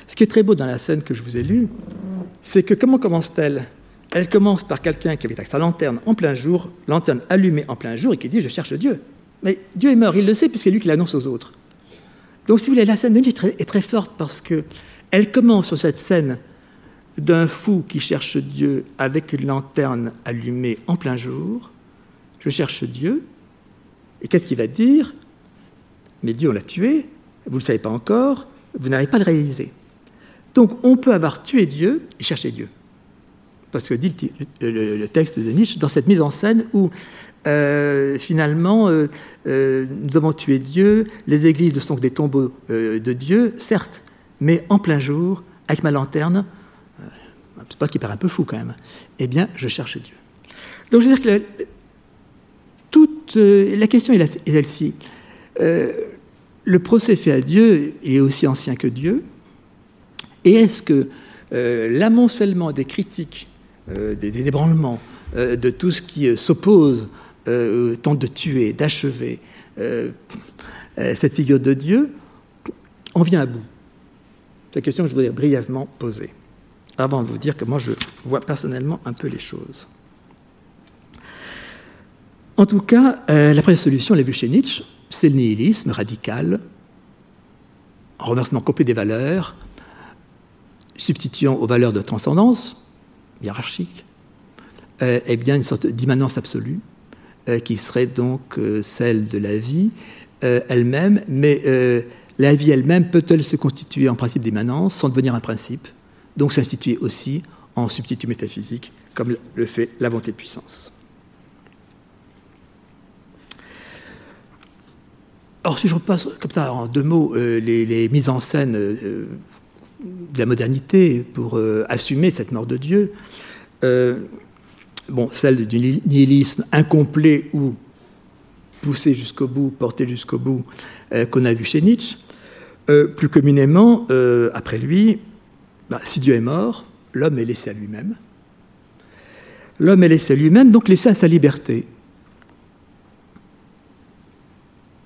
ce qui est très beau dans la scène que je vous ai lue, c'est que comment commence-t-elle? Elle commence par quelqu'un qui avait sa lanterne en plein jour, lanterne allumée en plein jour, et qui dit Je cherche Dieu. Mais Dieu est mort, il le sait, puisque c'est lui qui l'annonce aux autres. Donc, si vous voulez, la scène de Nietzsche est très, forte parce qu'elle commence sur cette scène d'un fou qui cherche Dieu avec une lanterne allumée en plein jour. Je cherche Dieu. Et qu'est-ce qu'il va dire? Mais Dieu, on l'a tué vous ne le savez pas encore, vous n'arrivez pas le réaliser. Donc on peut avoir tué Dieu et chercher Dieu. Parce que dit le, texte de Nietzsche, dans cette mise en scène où euh, finalement euh, euh, nous avons tué Dieu, les églises ne sont que des tombeaux de Dieu, certes, mais en plein jour, avec ma lanterne, pas qui paraît un peu fou quand même, eh bien je cherche Dieu. Donc je veux dire que la question est celle-ci. le procès fait à Dieu est aussi ancien que Dieu. Et est-ce que l'amoncellement des critiques, des, ébranlements, de tout ce qui s'oppose, tente de tuer, d'achever cette figure de Dieu, on vient à bout? C'est la question que je voudrais brièvement poser, avant de vous dire que moi je vois personnellement un peu les choses. En tout cas, euh, la première solution, l'a vue chez Nietzsche, c'est le nihilisme radical, en renversement complet des valeurs, substituant aux valeurs de transcendance hiérarchique, euh, eh bien une sorte d'immanence absolue, euh, qui serait donc celle de la vie elle-même, mais la vie elle-même peut-elle se constituer en principe d'immanence sans devenir un principe, donc s'instituer aussi en substitut métaphysique, comme le fait la volonté de puissance. Or, si je repasse comme ça en deux mots euh, les, mises en scène euh, de la modernité pour euh, assumer cette mort de Dieu, bon, celle du nihilisme incomplet ou poussé jusqu'au bout, porté jusqu'au bout, qu'on a vu chez Nietzsche, plus communément, après lui, bah, si Dieu est mort, l'homme est laissé à lui-même. L'homme est laissé à lui-même, donc laissé à sa liberté.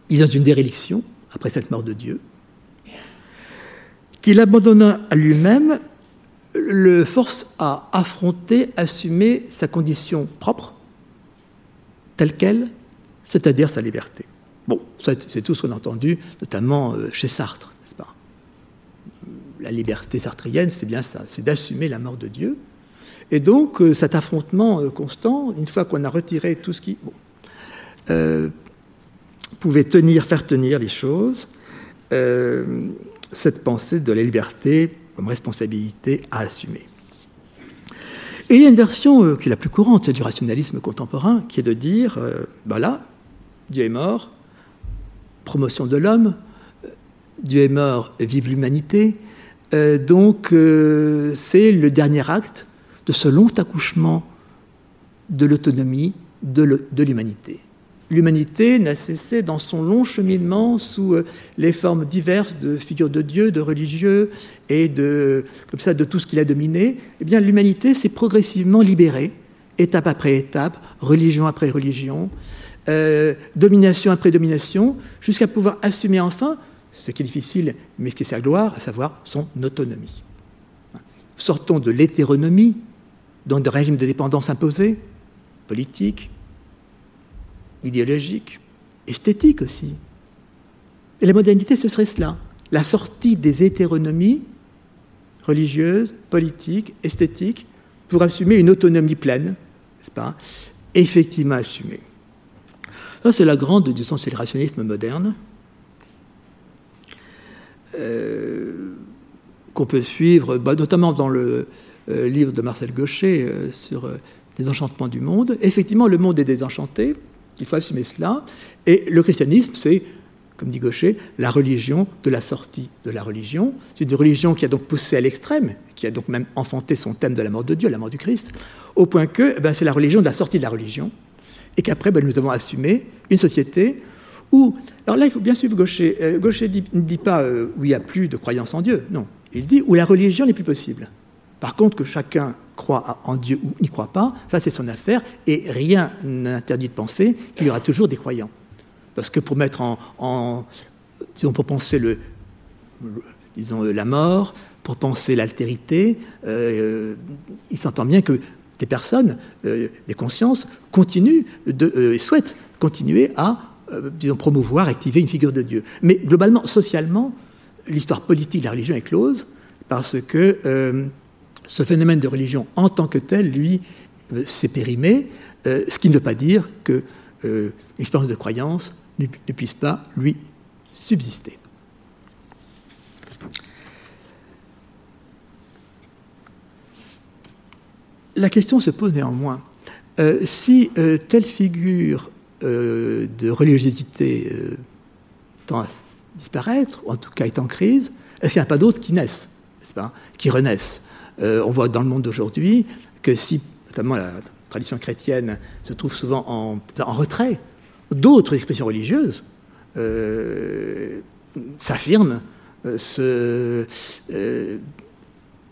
Il est dans une déréliction, après cette mort de Dieu, qu'il abandonna à lui-même le force à affronter, assumer sa condition propre, telle qu'elle, c'est-à-dire sa liberté. Bon, c'est tout ce qu'on a entendu, notamment euh, chez Sartre, n'est-ce pas? La liberté sartrienne, c'est bien ça, c'est d'assumer la mort de Dieu. Et donc, euh, cet affrontement euh, constant, une fois qu'on a retiré tout ce qui pouvait tenir, faire tenir les choses, cette pensée de la liberté comme responsabilité à assumer. Et il y a une version qui est la plus courante, c'est du rationalisme contemporain, qui est de dire, ben là, Dieu est mort, promotion de l'homme, Dieu est mort, vive l'humanité. Euh, donc euh, c'est le dernier acte de ce long accouchement de l'autonomie de l'humanité. L'humanité n'a cessé dans son long cheminement sous euh, les formes diverses de figures de Dieu, de religieux et de, comme ça, de tout ce qu'il a dominé. Eh l'humanité s'est progressivement libérée, étape après étape, religion après religion, domination après domination, jusqu'à pouvoir assumer enfin ce qui est difficile, mais ce qui est sa gloire, à savoir son autonomie. Sortons de l'hétéronomie, dans des régimes de dépendance imposés, politiques, idéologiques, esthétiques aussi. Et la modernité, ce serait cela, la sortie des hétéronomies religieuses, politiques, esthétiques, pour assumer une autonomie pleine, n'est-ce pas, effectivement assumée. Ça, c'est la grande, c'est le rationalisme moderne, qu'on peut suivre, bah, notamment dans le euh, livre de Marcel Gaucher euh, sur les enchantements du monde. Effectivement, le monde est désenchanté, il faut assumer cela, et le christianisme, c'est, comme dit Gaucher, la religion de la sortie de la religion. C'est une religion qui a donc poussé à l'extrême, qui a donc même enfanté son thème de la mort de Dieu, la mort du Christ, au point que eh ben, c'est la religion de la sortie de la religion, et qu'après, ben, nous avons assumé une société où... Alors là, il faut bien suivre Gaucher. Euh, Gaucher ne dit pas euh, où il n'y a plus de croyance en Dieu, non. Il dit où la religion n'est plus possible. Par contre, que chacun croit en Dieu ou n'y croit pas, ça c'est son affaire, et rien n'interdit de penser qu'il y aura toujours des croyants. Parce que pour mettre en... en disons, pour penser le, disons, la mort, pour penser l'altérité, euh, il s'entend bien que des personnes, euh, des consciences, continuent de, euh, souhaitent continuer à euh, disons, promouvoir, activer une figure de Dieu. Mais globalement, socialement, l'histoire politique de la religion est close parce que ce phénomène de religion en tant que tel, lui, s'est périmé, ce qui ne veut pas dire que l'expérience de croyance ne puisse pas lui subsister. La question se pose néanmoins. Euh, si euh, telle figure euh, de religiosité tend à disparaître, ou en tout cas est en crise, est-ce qu'il n'y a pas d'autres qui naissent, qui renaissent? On voit dans le monde d'aujourd'hui que si, notamment la tradition chrétienne, se trouve souvent en, retrait, d'autres expressions religieuses s'affirment,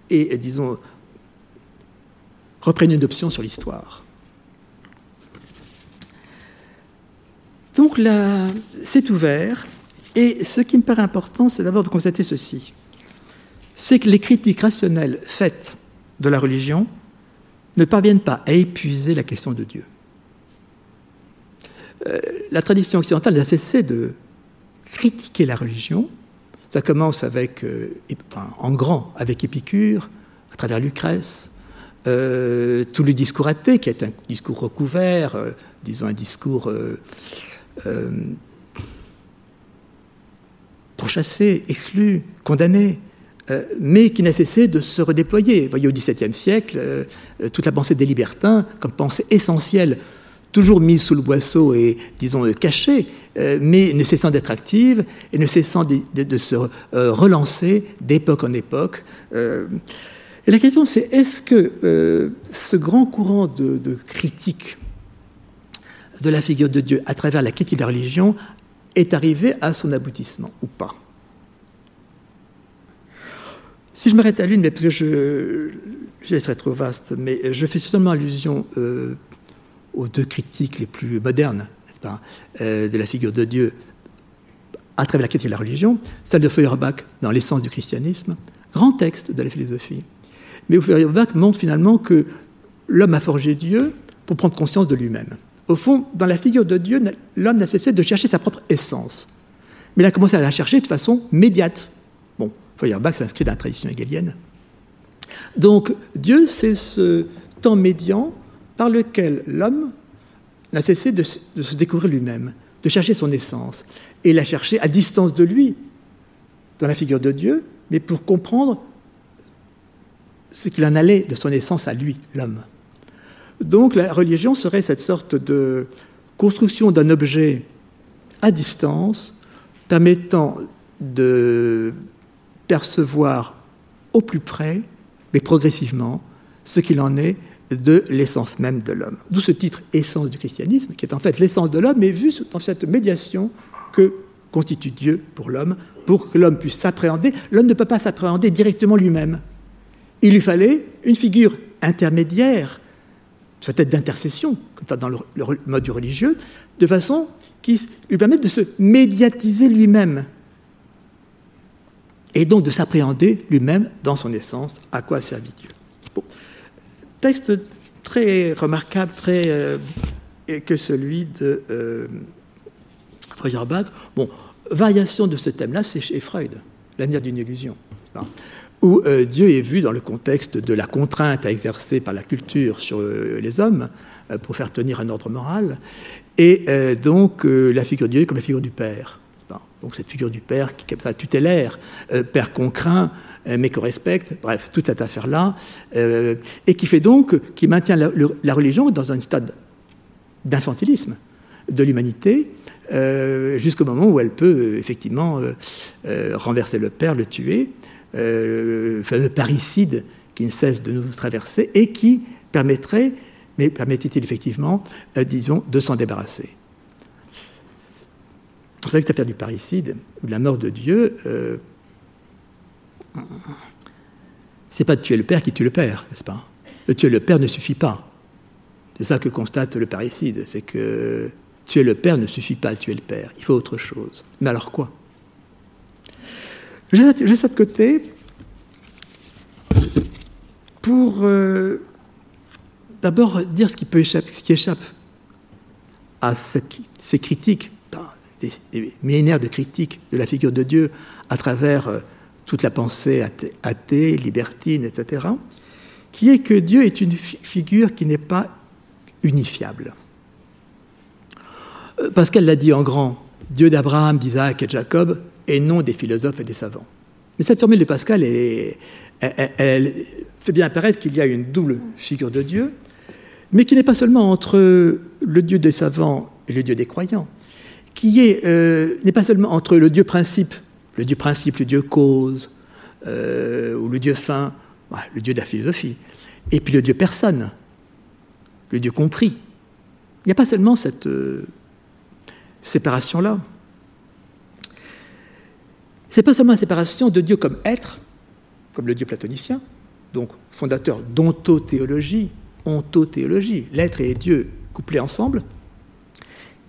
et, disons, reprennent une option sur l'histoire. Donc là, c'est ouvert, et ce qui me paraît important, c'est d'abord de constater ceci. C'est que les critiques rationnelles faites de la religion ne parviennent pas à épuiser la question de Dieu. Euh, la tradition occidentale a cessé de critiquer la religion. Ça commence avec, euh, en grand avec Épicure, à travers Lucrèce, euh, tout le discours athée, qui est un discours recouvert, disons un discours pourchassé, exclu, condamné, mais qui n'a cessé de se redéployer. Vous voyez, au XVIIe siècle, toute la pensée des libertins, comme pensée essentielle toujours mise sous le boisseau et, disons, cachée, euh, mais ne cessant d'être active et ne cessant de, se euh, relancer d'époque en époque. Euh, et la question, c'est est-ce que ce grand courant de, critique de la figure de Dieu à travers la critique de la religion est arrivé à son aboutissement ou pas si je m'arrête à l'une, mais parce que je, je trop vaste, mais je fais seulement allusion aux deux critiques les plus modernes pas, euh, de la figure de Dieu à travers la critique de la religion, celle de Feuerbach dans l'essence du christianisme, grand texte de la philosophie, mais Feuerbach montre finalement que l'homme a forgé Dieu pour prendre conscience de lui-même. Au fond, dans la figure de Dieu, l'homme n'a cessé de chercher sa propre essence, mais il a commencé à la chercher de façon médiate. Bon, Feuerbach s'inscrit dans la tradition hegelienne. Donc, Dieu, c'est ce temps médian par lequel l'homme n'a cessé de, se découvrir lui-même, de chercher son essence, et la chercher à distance de lui, dans la figure de Dieu, mais pour comprendre ce qu'il en allait de son essence à lui, l'homme. Donc la religion serait cette sorte de construction d'un objet à distance, permettant de percevoir au plus près, mais progressivement, ce qu'il en est de l'essence même de l'homme. D'où ce titre Essence du christianisme, qui est en fait l'essence de l'homme, mais vu dans cette médiation que constitue Dieu pour l'homme, pour que l'homme puisse s'appréhender. L'homme ne peut pas s'appréhender directement lui-même. Il lui fallait une figure intermédiaire, peut-être d'intercession, comme dans le, mode du religieux, de façon qui lui permette de se médiatiser lui-même. Et donc de s'appréhender lui-même dans son essence, à quoi a servi Dieu. Texte très remarquable, très, euh, que celui de euh, Feuerbach. Bon, variation de ce thème-là, c'est chez Freud, l'avenir d'une illusion, où euh, Dieu est vu dans le contexte de la contrainte à exercer par la culture sur les hommes pour faire tenir un ordre moral, et donc la figure de Dieu comme la figure du Père. Donc cette figure du Père qui est comme ça tutélaire, Père qu'on craint, euh, mais qu'on respecte, bref, toute cette affaire-là, euh, et qui fait donc, qui maintient la, religion dans un stade d'infantilisme de l'humanité, euh, jusqu'au moment où elle peut effectivement renverser le père, le tuer, le fameux parricide qui ne cesse de nous traverser et qui permettrait, mais permettait-il effectivement, disons, de s'en débarrasser. Vous savez que l'affaire du parricide, ou de la mort de Dieu, c'est pas de tuer le père qui tue le père, n'est-ce pas? De tuer le père ne suffit pas. C'est ça que constate le parricide, c'est que tuer le père ne suffit pas à tuer le père, il faut autre chose. Mais alors quoi? J'ai ça de côté pour euh, d'abord dire ce qui, peut échapper, ce qui échappe à ces critiques, des, millénaires de critiques de la figure de Dieu à travers euh, toute la pensée athée, libertine, etc., qui est que Dieu est une figure qui n'est pas unifiable. Euh, Pascal l'a dit en grand, Dieu d'Abraham, d'Isaac et de Jacob, et non des philosophes et des savants. Mais cette formule de Pascal, elle, fait bien apparaître qu'il y a une double figure de Dieu, mais qui n'est pas seulement entre le Dieu des savants et le Dieu des croyants, qui euh, n'est pas seulement entre le Dieu principe le Dieu principe, le Dieu cause, euh, ou le Dieu fin, le Dieu de la philosophie, et puis le Dieu personne, le Dieu compris. Il n'y a pas seulement cette... Euh, séparation-là. C'est pas seulement la séparation de Dieu comme être, comme le Dieu platonicien, donc fondateur d'ontothéologie, ontothéologie, l'être et Dieu couplés ensemble,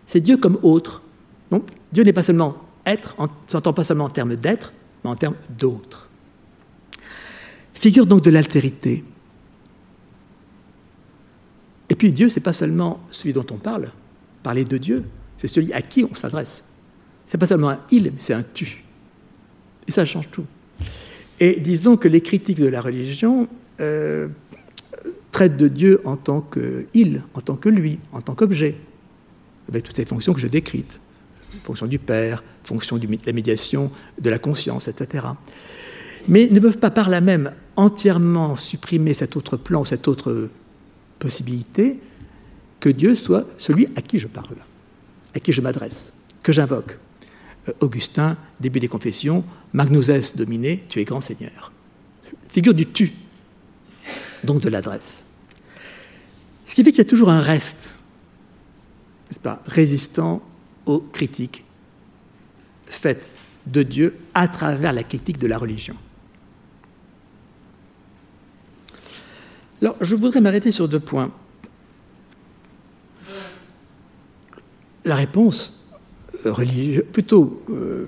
c'est Dieu comme autre. Donc Dieu n'est pas seulement être, ne s'entend pas seulement en termes d'être, mais en termes d'autre. Figure donc de l'altérité. Et puis Dieu, c'est pas seulement celui dont on parle, parler de Dieu, c'est celui à qui on s'adresse. C'est pas seulement un il, mais c'est un tu. Et ça change tout. Et disons que les critiques de la religion euh, traitent de Dieu en tant que il, en tant que lui, en tant qu'objet, avec toutes ces fonctions que j'ai décrites fonction du Père, fonction de la médiation, de la conscience, etc. Mais ne peuvent pas par là même entièrement supprimer cet autre plan, cette autre possibilité, que Dieu soit celui à qui je parle, à qui je m'adresse, que j'invoque. Euh, Augustin, début des confessions, Magnus dominé, tu es grand Seigneur. Figure du tu, donc de l'adresse. Ce qui fait qu'il y a toujours un reste, n'est-ce pas, résistant aux critiques faites de Dieu à travers la critique de la religion. Alors, je voudrais m'arrêter sur deux points. La réponse euh, religieuse, plutôt euh,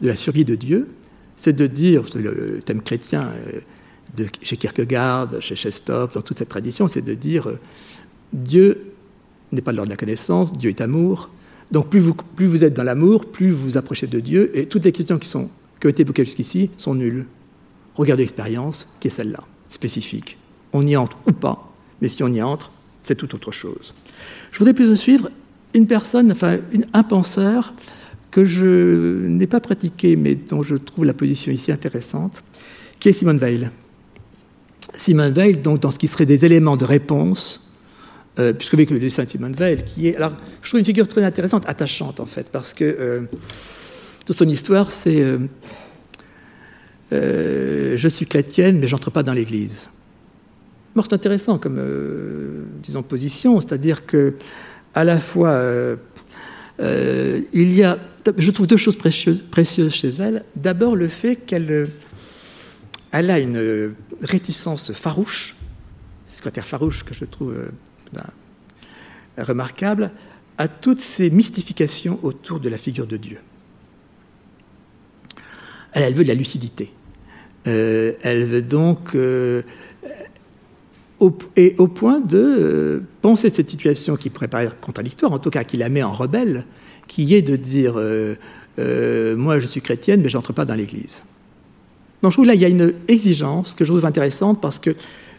de la survie de Dieu, c'est de dire, le thème chrétien euh, chez Kierkegaard, chez Chestov, dans toute cette tradition, c'est de dire Dieu n'est pas de l'ordre de la connaissance, Dieu est amour. Donc plus vous, plus vous êtes dans l'amour, plus vous vous approchez de Dieu, et toutes les questions qui, sont, qui ont été évoquées jusqu'ici sont nulles. Regardez l'expérience, qui est celle-là, spécifique. On y entre ou pas, mais si on y entre, c'est tout autre chose. Je voudrais plus suivre une personne, enfin un penseur que je n'ai pas pratiqué, mais dont je trouve la position ici intéressante, qui est Simone Weil. Simone Weil, donc, dans ce qui serait des éléments de réponse euh, puisque avec le dessin de Simone Weil, qui est. Alors, je trouve une figure très intéressante, attachante en fait, parce que euh, toute son histoire, c'est euh, Je suis chrétienne, mais j'entre pas dans l'Église. c'est intéressant comme, disons, position, c'est-à-dire que, à la fois, il y a. Je trouve deux choses précieuses, chez elle. D'abord, le fait qu'elle elle a une réticence farouche, ce critère farouche que je trouve ben, remarquable à toutes ces mystifications autour de la figure de Dieu. Elle, veut de la lucidité. Euh, elle veut donc, euh, et au point de euh, penser cette situation qui pourrait paraître contradictoire, en tout cas qui la met en rebelle, qui est de dire Moi je suis chrétienne, mais je n'entre pas dans l'Église. Donc je trouve là, il y a une exigence que je trouve intéressante parce que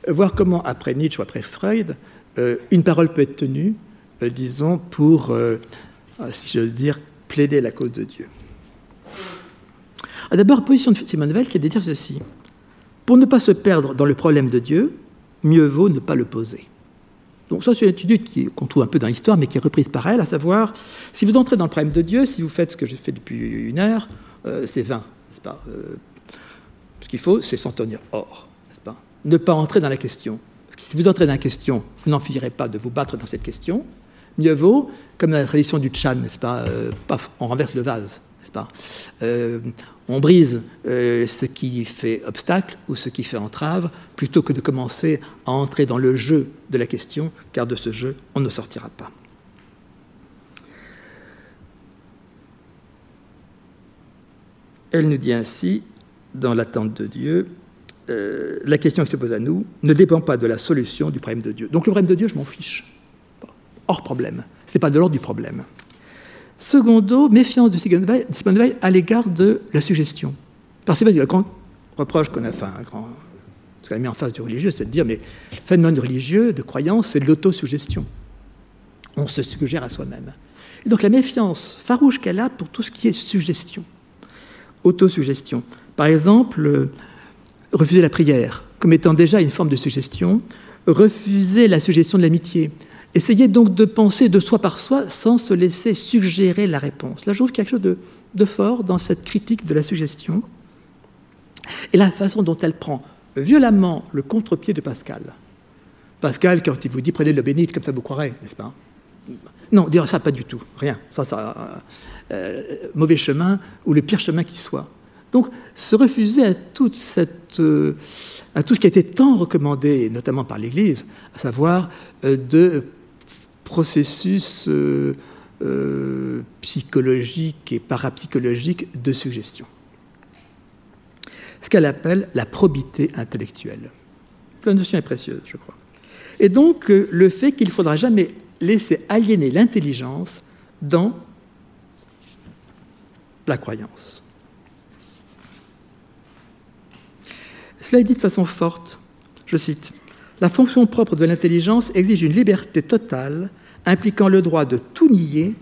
voir comment, après Nietzsche ou après Freud, euh, une parole peut être tenue, euh, disons, pour, euh, si j'ose dire, plaider la cause de Dieu. Ah, d'abord, position de Simone Weil qui est de dire ceci. Pour ne pas se perdre dans le problème de Dieu, mieux vaut ne pas le poser. Donc ça, c'est une étude qu'on trouve un peu dans l'histoire, mais qui est reprise par elle, à savoir, si vous entrez dans le problème de Dieu, si vous faites ce que j'ai fait depuis une heure, c'est vain, n'est-ce pas? Ce qu'il faut, c'est s'en tenir hors, n'est-ce pas? Ne pas entrer dans la question. Si vous entrez dans la question, vous n'en finirez pas de vous battre dans cette question. Mieux vaut, comme dans la tradition du Chan, n'est-ce pas, euh, on renverse le vase, euh, On brise euh, ce qui fait obstacle ou ce qui fait entrave, plutôt que de commencer à entrer dans le jeu de la question, car de ce jeu, on ne sortira pas. Elle nous dit ainsi, dans l'attente de Dieu, euh, la question qui se pose à nous ne dépend pas de la solution du problème de Dieu. Donc le problème de Dieu, je m'en fiche. Hors problème. Ce n'est pas de l'ordre du problème. Secondo, méfiance de Simone Weil à l'égard de la suggestion. Parce que le grand reproche qu'on a fait, un grand, ce qu'on a mis en face du religieux, c'est de dire, mais le phénomène religieux, de croyance, c'est de l'autosuggestion. On se suggère à soi-même. Et donc la méfiance farouche qu'elle a pour tout ce qui est suggestion, autosuggestion. Par exemple, refuser la prière comme étant déjà une forme de suggestion, refuser la suggestion de l'amitié. Essayez donc de penser de soi par soi sans se laisser suggérer la réponse. Là, je trouve quelque chose de, fort dans cette critique de la suggestion et la façon dont elle prend violemment le contre-pied de Pascal. Pascal, quand il vous dit prenez le bénite, comme ça vous croirez, n'est-ce pas? Non, dire ça, pas du tout, rien. Ça, ça, euh, mauvais chemin ou le pire chemin qui soit. Donc, se refuser à, toute cette, euh, à tout ce qui a été tant recommandé, notamment par l'Église, à savoir euh, de processus psychologiques et parapsychologiques de suggestion. Ce qu'elle appelle la probité intellectuelle. La notion est précieuse, je crois. Et donc, le fait qu'il ne faudra jamais laisser aliéner l'intelligence dans la croyance. Cela est dit de façon forte. Je cite La fonction propre de l'intelligence exige une liberté totale impliquant le droit de tout nier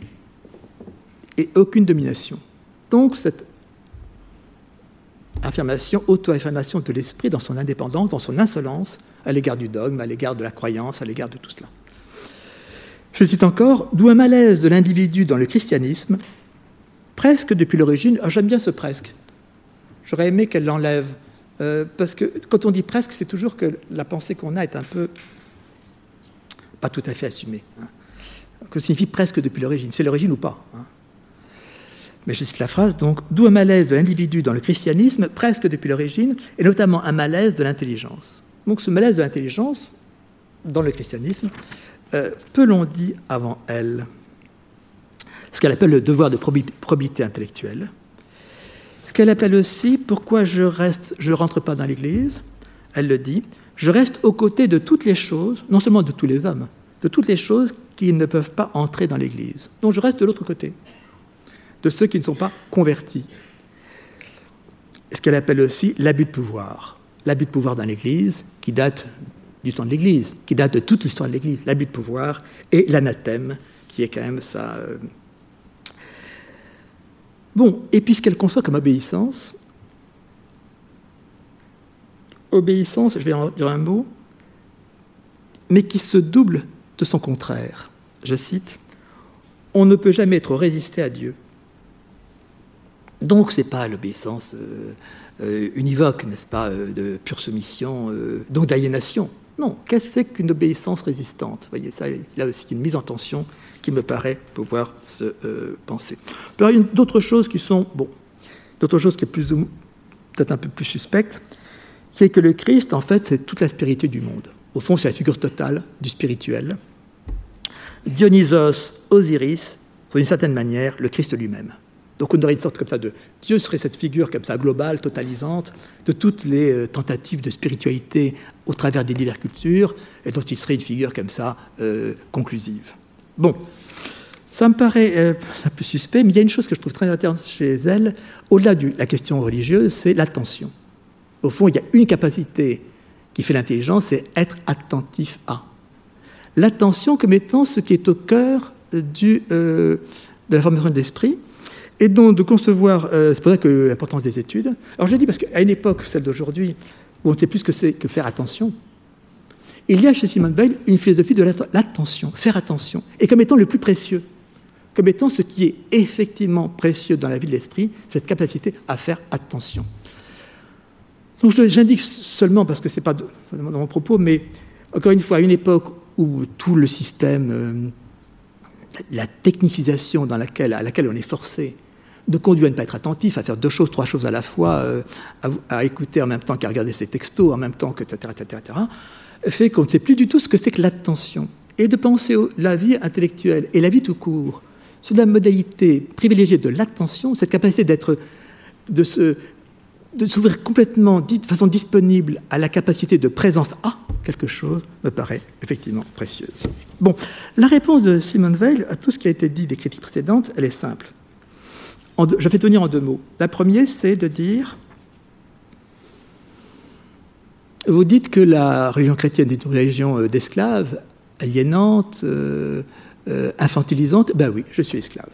et aucune domination. Donc, cette affirmation, auto-affirmation de l'esprit dans son indépendance, dans son insolence à l'égard du dogme, à l'égard de la croyance, à l'égard de tout cela. Je cite encore D'où un malaise de l'individu dans le christianisme presque depuis l'origine. Ah, j'aime bien ce presque. J'aurais aimé qu'elle l'enlève. Euh, parce que quand on dit presque, c'est toujours que la pensée qu'on a est un peu pas tout à fait assumée. Hein. Que signifie presque depuis l'origine C'est l'origine ou pas hein. Mais je cite la phrase, donc, d'où un malaise de l'individu dans le christianisme, presque depuis l'origine, et notamment un malaise de l'intelligence. Donc ce malaise de l'intelligence, dans le christianisme, euh, peu l'ont dit avant elle ce qu'elle appelle le devoir de probité intellectuelle, qu'elle appelle aussi pourquoi je reste, je rentre pas dans l'Église. Elle le dit, je reste aux côtés de toutes les choses, non seulement de tous les hommes, de toutes les choses qui ne peuvent pas entrer dans l'Église. Donc je reste de l'autre côté, de ceux qui ne sont pas convertis. Ce qu'elle appelle aussi l'abus de pouvoir. L'abus de pouvoir dans l'Église, qui date du temps de l'Église, qui date de toute l'histoire de l'Église, l'abus de pouvoir, et l'anathème, qui est quand même ça. Bon, et puis ce qu'elle conçoit comme obéissance, obéissance, je vais en dire un mot, mais qui se double de son contraire. Je cite On ne peut jamais être résisté à Dieu. Donc, ce n'est pas l'obéissance euh, euh, univoque, n'est-ce pas, euh, de pure soumission, donc d'aliénation. Non, qu'est-ce qu'une obéissance résistante? Vous voyez, ça, a aussi une mise en tension qui me paraît pouvoir se euh, penser. Il y a d'autres choses qui sont, bon, d'autres choses qui est plus peut-être un peu plus suspecte, c'est que le Christ, en fait, c'est toute la spiritualité du monde. Au fond, c'est la figure totale du spirituel. Dionysos, Osiris, d'une certaine manière, le Christ lui-même. Donc on aurait une sorte comme ça de Dieu serait cette figure comme ça globale, totalisante, de toutes les euh, tentatives de spiritualité au travers des diverses cultures, et dont il serait une figure comme ça euh, conclusive. Bon, ça me paraît euh, un peu suspect, mais il y a une chose que je trouve très intéressante chez elle, au-delà de la question religieuse, c'est l'attention. Au fond, il y a une capacité qui fait l'intelligence, c'est être attentif à. L'attention comme étant ce qui est au cœur de la formation de l'esprit, et donc de concevoir, euh, c'est pour ça que l'importance des études. Alors je dis parce qu'à une époque, celle d'aujourd'hui, où on ne sait plus ce que c'est que faire attention, il y a chez Simone Veil une philosophie de l'attention, faire attention, et comme étant le plus précieux, comme étant ce qui est effectivement précieux dans la vie de l'esprit, cette capacité à faire attention. Donc j'indique seulement, parce que ce n'est pas dans mon propos, mais encore une fois, à une époque où tout le système, euh, la technicisation dans laquelle, à laquelle on est forcé, de conduire à ne pas être attentif, à faire deux choses, trois choses à la fois, euh, à, à, écouter en même temps qu'à regarder ses textos, en même temps que, etc., etc., etc., fait qu'on ne sait plus du tout ce que c'est que l'attention. Et de penser la vie intellectuelle et la vie tout court sur la modalité privilégiée de l'attention, cette capacité d'être, de, se, de s'ouvrir complètement, de façon disponible à la capacité de présence à quelque chose, me paraît effectivement précieuse. Bon, la réponse de Simone Veil à tout ce qui a été dit des critiques précédentes, elle est simple. Je vais tenir en deux mots. La première, c'est de dire vous dites que la religion chrétienne est une religion euh, d'esclaves, aliénante, euh, euh, infantilisante. Ben oui, je suis esclave.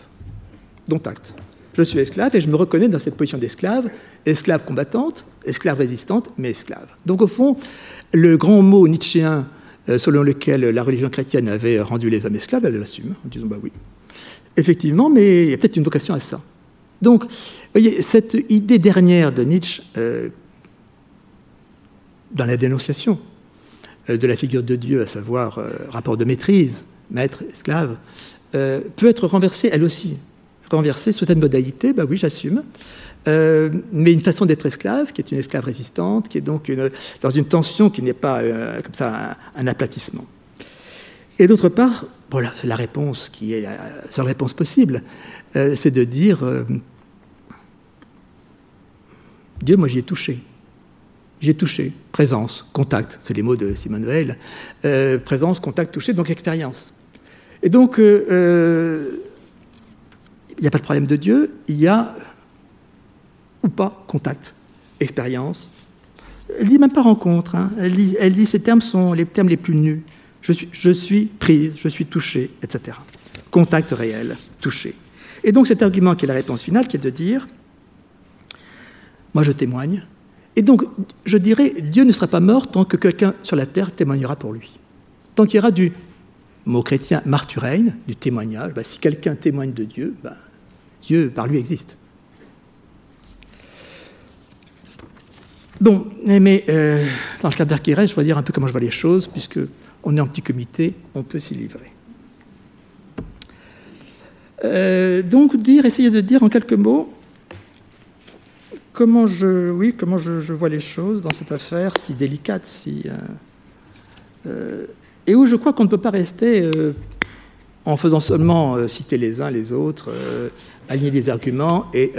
Dont acte. Je suis esclave et je me reconnais dans cette position d'esclave, esclave combattante, esclave résistante, mais esclave. Donc au fond, le grand mot nietzschéen selon lequel la religion chrétienne avait rendu les hommes esclaves, elle l'assume en disant bah oui. Effectivement, mais il y a peut-être une vocation à ça. Donc, voyez, cette idée dernière de Nietzsche, dans la dénonciation euh, de la figure de Dieu, à savoir euh, rapport de maîtrise, maître, esclave, euh, peut être renversée elle aussi. Renversée sous cette modalité, bah oui, j'assume. Euh, mais une façon d'être esclave, qui est une esclave résistante, qui est donc dans une tension qui n'est pas euh, comme ça un, aplatissement. Et d'autre part, voilà, la réponse qui est la seule réponse possible, c'est de dire Dieu, moi j'y ai touché. J'ai touché. Présence, contact, c'est les mots de Simone Veil. présence, contact, touché, donc expérience. Et donc, euh, euh, il n'y a pas de problème de Dieu, il y a ou pas contact, expérience. Elle dit même pas rencontre, hein. elle, dit, elle, dit, ces termes sont les termes les plus nus. Je suis, prise, je suis touché, etc. Contact réel, touché. Et donc cet argument qui est la réponse finale, qui est de dire, moi je témoigne, et donc je dirais, Dieu ne sera pas mort tant que quelqu'un sur la terre témoignera pour lui. Tant qu'il y aura du mot chrétien, marturein, du témoignage. Bah, si quelqu'un témoigne de Dieu, bah, Dieu par lui existe. Bon, mais euh, dans le cadre d'Archirès, je vais dire un peu comment je vois les choses, puisque on est en petit comité, on peut s'y livrer. Euh, donc, dire, essayer de dire en quelques mots comment je, oui, comment je, vois les choses dans cette affaire si délicate, si euh, et où je crois qu'on ne peut pas rester euh, en faisant seulement euh, citer les uns les autres, euh, aligner des arguments et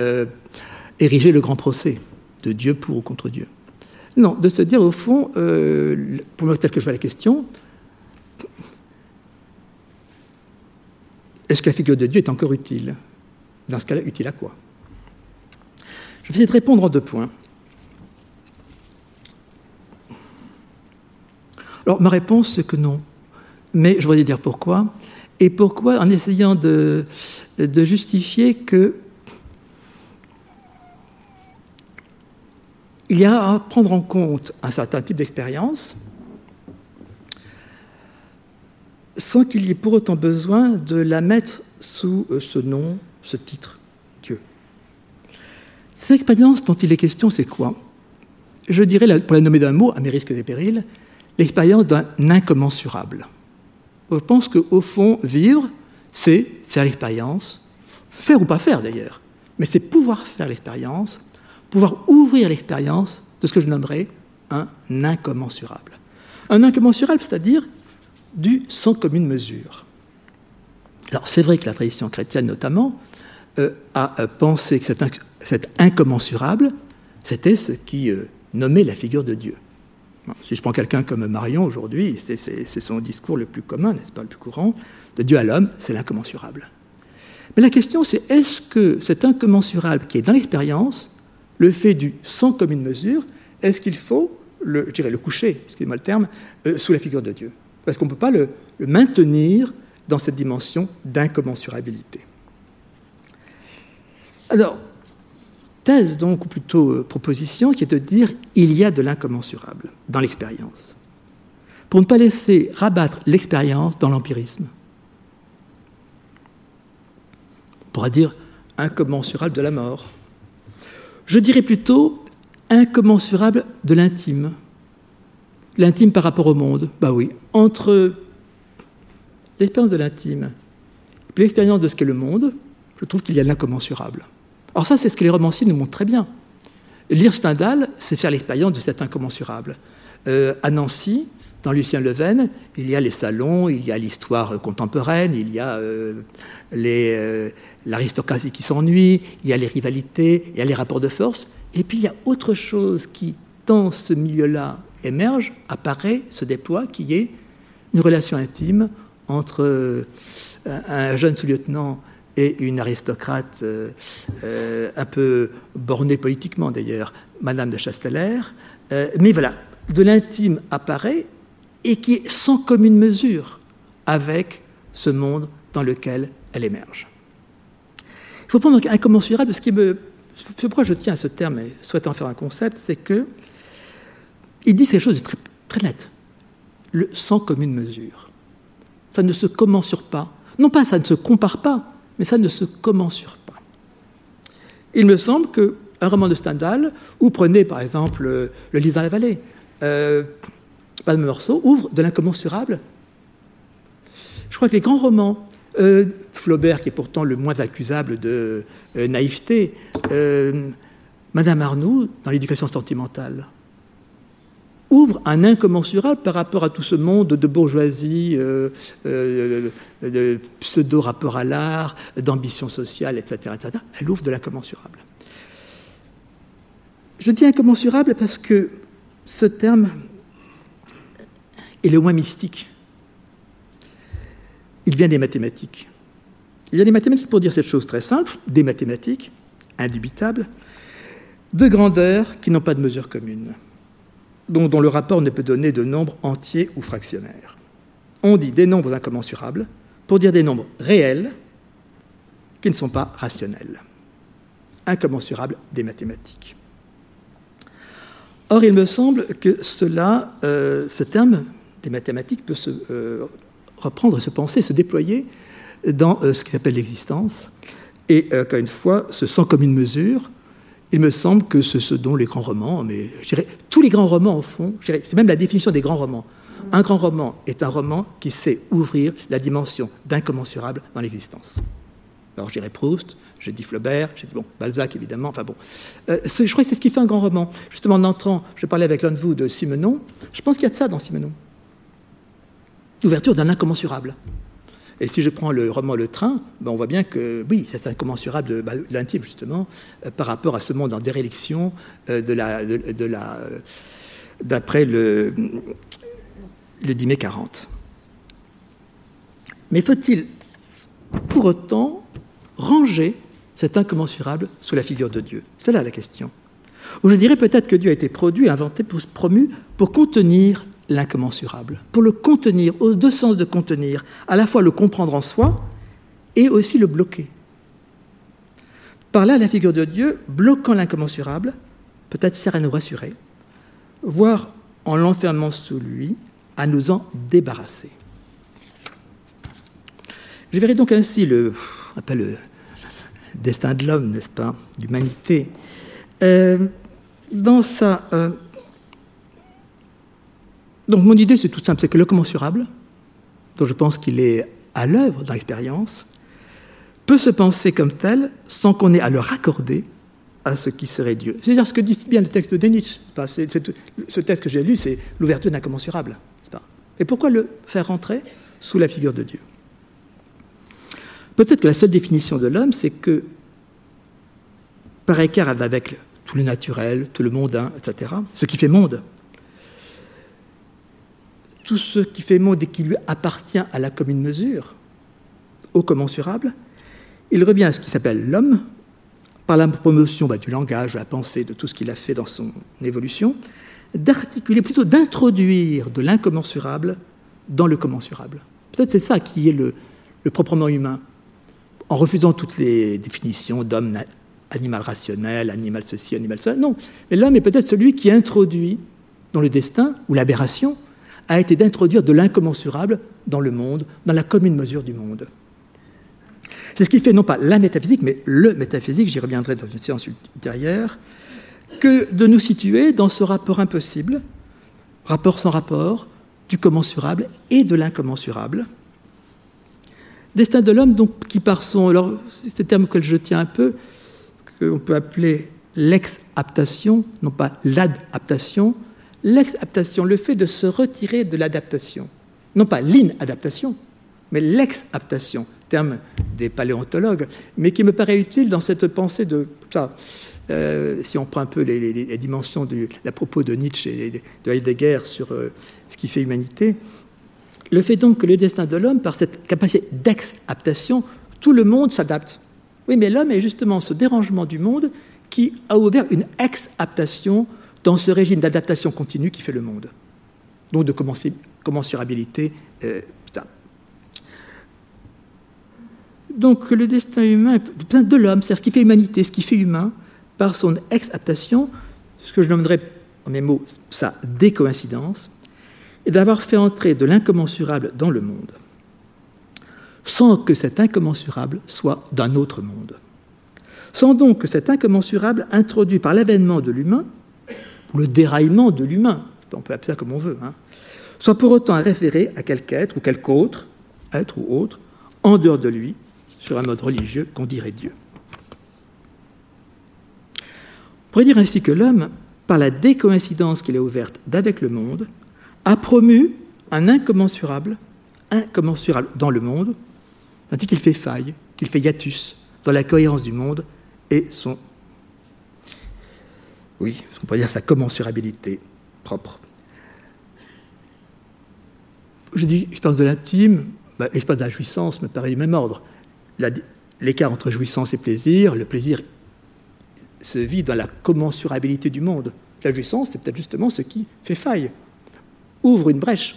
ériger le grand procès de Dieu pour ou contre Dieu. Non, de se dire au fond, pour moi tel que je vois la question, est-ce que la figure de Dieu est encore utile? Dans ce cas-là, utile à quoi? Je vais essayer de répondre en deux points. Alors, ma réponse, c'est que non. Mais je voudrais dire pourquoi. Et pourquoi? En essayant de, de justifier que il y a à prendre en compte un certain type d'expérience sans qu'il y ait pour autant besoin de la mettre sous euh, ce nom, ce titre, Dieu. Cette expérience dont il est question, c'est quoi? Je dirais, pour la nommer d'un mot, à mes risques et périls, l'expérience d'un incommensurable. Je pense qu'au fond, vivre, c'est faire l'expérience, faire ou pas faire d'ailleurs, mais c'est pouvoir faire l'expérience, pouvoir ouvrir l'expérience de ce que je nommerais un incommensurable. Un incommensurable, c'est-à-dire du sans commune mesure. Alors c'est vrai que la tradition chrétienne notamment euh, a euh, pensé que cet, incommensurable, c'était ce qui euh, nommait la figure de Dieu. Si je prends quelqu'un comme Marion aujourd'hui, c'est son discours le plus commun, n'est-ce pas, le plus courant, de Dieu à l'homme, c'est l'incommensurable. Mais la question, c'est est-ce que cet incommensurable qui est dans l'expérience, le fait du sans commune mesure, est-ce qu'il faut le, le coucher, excusez-moi le terme, sous la figure de Dieu? Parce qu'on ne peut pas le maintenir dans cette dimension d'incommensurabilité. Alors, thèse, donc, ou plutôt euh, proposition, qui est de dire il y a de l'incommensurable dans l'expérience. Pour ne pas laisser rabattre l'expérience dans l'empirisme. On pourra dire incommensurable de la mort. Je dirais plutôt incommensurable de l'intime. L'intime par rapport au monde. Bah oui, entre l'expérience de l'intime et l'expérience de ce qu'est le monde, je trouve qu'il y a l'incommensurable. Alors ça, c'est ce que les romanciers nous montrent très bien. Lire Stendhal, c'est faire l'expérience de cet incommensurable. Euh, à Nancy, dans Lucien Leven, il y a les salons, il y a l'histoire contemporaine, il y a euh, euh, l'aristocratie qui s'ennuie, il y a les rivalités, il y a les rapports de force. Et puis il y a autre chose qui, dans ce milieu-là, émerge, apparaît, se déploie, qui est une relation intime entre un jeune sous-lieutenant et une aristocrate euh, euh, un peu bornée politiquement d'ailleurs, Madame de Chasteller. Euh, mais voilà, de l'intime apparaît et qui est sans commune mesure avec ce monde dans lequel elle émerge. Il faut prendre donc incommensurable, ce qui me, pourquoi je tiens à ce terme et souhaite en faire un concept, c'est que il dit ces choses très, nettes. Le sans commune mesure. Ça ne se commensure pas. Non pas ça ne se compare pas, mais ça ne se commensure pas. Il me semble qu'un roman de Stendhal, ou prenez par exemple Le Lys dans la vallée, euh, Madame Meursault ouvre de l'incommensurable. Je crois que les grands romans, euh, Flaubert, qui est pourtant le moins accusable de euh, naïveté, Madame Arnoux, dans l'éducation sentimentale, ouvre un incommensurable par rapport à tout ce monde de bourgeoisie, de pseudo-rapport à l'art, d'ambition sociale, etc., etc. Elle ouvre de l'incommensurable. Je dis incommensurable parce que ce terme est le moins mystique. Il vient des mathématiques. Il a des mathématiques pour dire cette chose très simple, des mathématiques, indubitables, de grandeur qui n'ont pas de mesure commune, dont, le rapport ne peut donner de nombres entiers ou fractionnaires. On dit des nombres incommensurables pour dire des nombres réels qui ne sont pas rationnels. Incommensurables des mathématiques. Or, il me semble que cela, euh, ce terme des mathématiques peut se euh, reprendre, se penser, se déployer dans euh, ce qui s'appelle l'existence. Et encore une fois, ce sans commune mesure, il me semble que ce dont les grands romans, mais tous les grands romans en font, c'est même la définition des grands romans. Un grand roman est un roman qui sait ouvrir la dimension d'incommensurable dans l'existence. Alors je dirais Proust, j'ai dit Flaubert, j'ai dit bon, Balzac évidemment, enfin bon. Euh, je crois que c'est ce qui fait un grand roman. Justement, en entrant, je parlais avec l'un de vous de Simenon, je pense qu'il y a de ça dans Simenon. L'ouverture d'un incommensurable. Et si je prends le roman Le Train, ben on voit bien que oui, c'est incommensurable de, bah, l'intime justement euh, par rapport à ce monde en déréliction euh, de la, la, d'après le, le 10 mai 40. Mais faut-il pour autant ranger cet incommensurable sous la figure de Dieu? C'est là la question. Ou je dirais peut-être que Dieu a été produit, inventé, promu pour contenir l'incommensurable, pour le contenir, aux deux sens de contenir, à la fois le comprendre en soi et aussi le bloquer. Par là, la figure de Dieu, bloquant l'incommensurable, peut-être sert à nous rassurer, voire en l'enfermant sous lui, à nous en débarrasser. Je verrai donc ainsi le, le destin de l'homme, n'est-ce pas, l'humanité, euh, dans sa... Euh, donc mon idée, c'est tout simple, c'est que le commensurable, dont je pense qu'il est à l'œuvre dans l'expérience, peut se penser comme tel sans qu'on ait à le raccorder à ce qui serait Dieu. C'est-à-dire ce que dit bien le texte de Nietzsche. ce texte que j'ai lu, c'est l'ouverture d'incommensurable. Et pourquoi le faire rentrer sous la figure de Dieu? Peut-être que la seule définition de l'homme, c'est que, par écart avec tout le naturel, tout le mondain, etc., ce qui fait monde, tout ce qui fait monde et qui lui appartient à la commune mesure, au commensurable, il revient à ce qui s'appelle l'homme, par la promotion bah, du langage, de la pensée, de tout ce qu'il a fait dans son évolution, d'articuler, plutôt d'introduire de l'incommensurable dans le commensurable. Peut-être c'est ça qui est le proprement humain en refusant toutes les définitions d'homme animal rationnel, animal ceci, animal cela. Non, mais l'homme est peut-être celui qui introduit dans le destin, ou l'aberration, a été d'introduire de l'incommensurable dans le monde, dans la commune mesure du monde. C'est ce qui fait non pas la métaphysique, mais le métaphysique, j'y reviendrai dans une séance ultérieure, que de nous situer dans ce rapport impossible, rapport sans rapport, du commensurable et de l'incommensurable, Destin de l'homme, donc, qui par son. Alors, c'est un terme que je tiens un peu, qu'on peut appeler l'ex-aptation, non pas l'adaptation. L'ex-aptation, le fait de se retirer de l'adaptation. Non pas l'inadaptation, mais l'ex-aptation, terme des paléontologues, mais qui me paraît utile dans cette pensée de. Ça, euh, si on prend un peu les, dimensions du la propos de Nietzsche et de Heidegger sur euh, ce qui fait humanité, le fait donc que le destin de l'homme, par cette capacité d'ex-aptation, tout le monde s'adapte. Oui, mais l'homme est justement ce dérangement du monde qui a ouvert une ex-aptation dans ce régime d'adaptation continue qui fait le monde. Donc de commensurabilité. Euh, donc le destin humain de l'homme, c'est ce qui fait humanité, ce qui fait humain, par son ex-aptation, ce que je nommerais en mes mots sa décoïncidence, et d'avoir fait entrer de l'incommensurable dans le monde, sans que cet incommensurable soit d'un autre monde. Sans donc que cet incommensurable, introduit par l'avènement de l'humain, le déraillement de l'humain, on peut appeler ça comme on veut, hein, soit pour autant référé à quelque être ou quelque autre, être ou autre, en dehors de lui, sur un mode religieux qu'on dirait Dieu. On pourrait dire ainsi que l'homme, par la décoïncidence qu'il a ouverte d'avec le monde, a promu un incommensurable, incommensurable dans le monde, ainsi qu'il fait faille, qu'il fait hiatus dans la cohérence du monde et son, oui, ce qu'on pourrait dire sa commensurabilité propre. Je dis expérience de l'intime, bah, l'expérience de la jouissance me paraît du même ordre. L'écart entre jouissance et plaisir, le plaisir se vit dans la commensurabilité du monde. La jouissance, c'est peut-être justement ce qui fait faille, ouvre une brèche,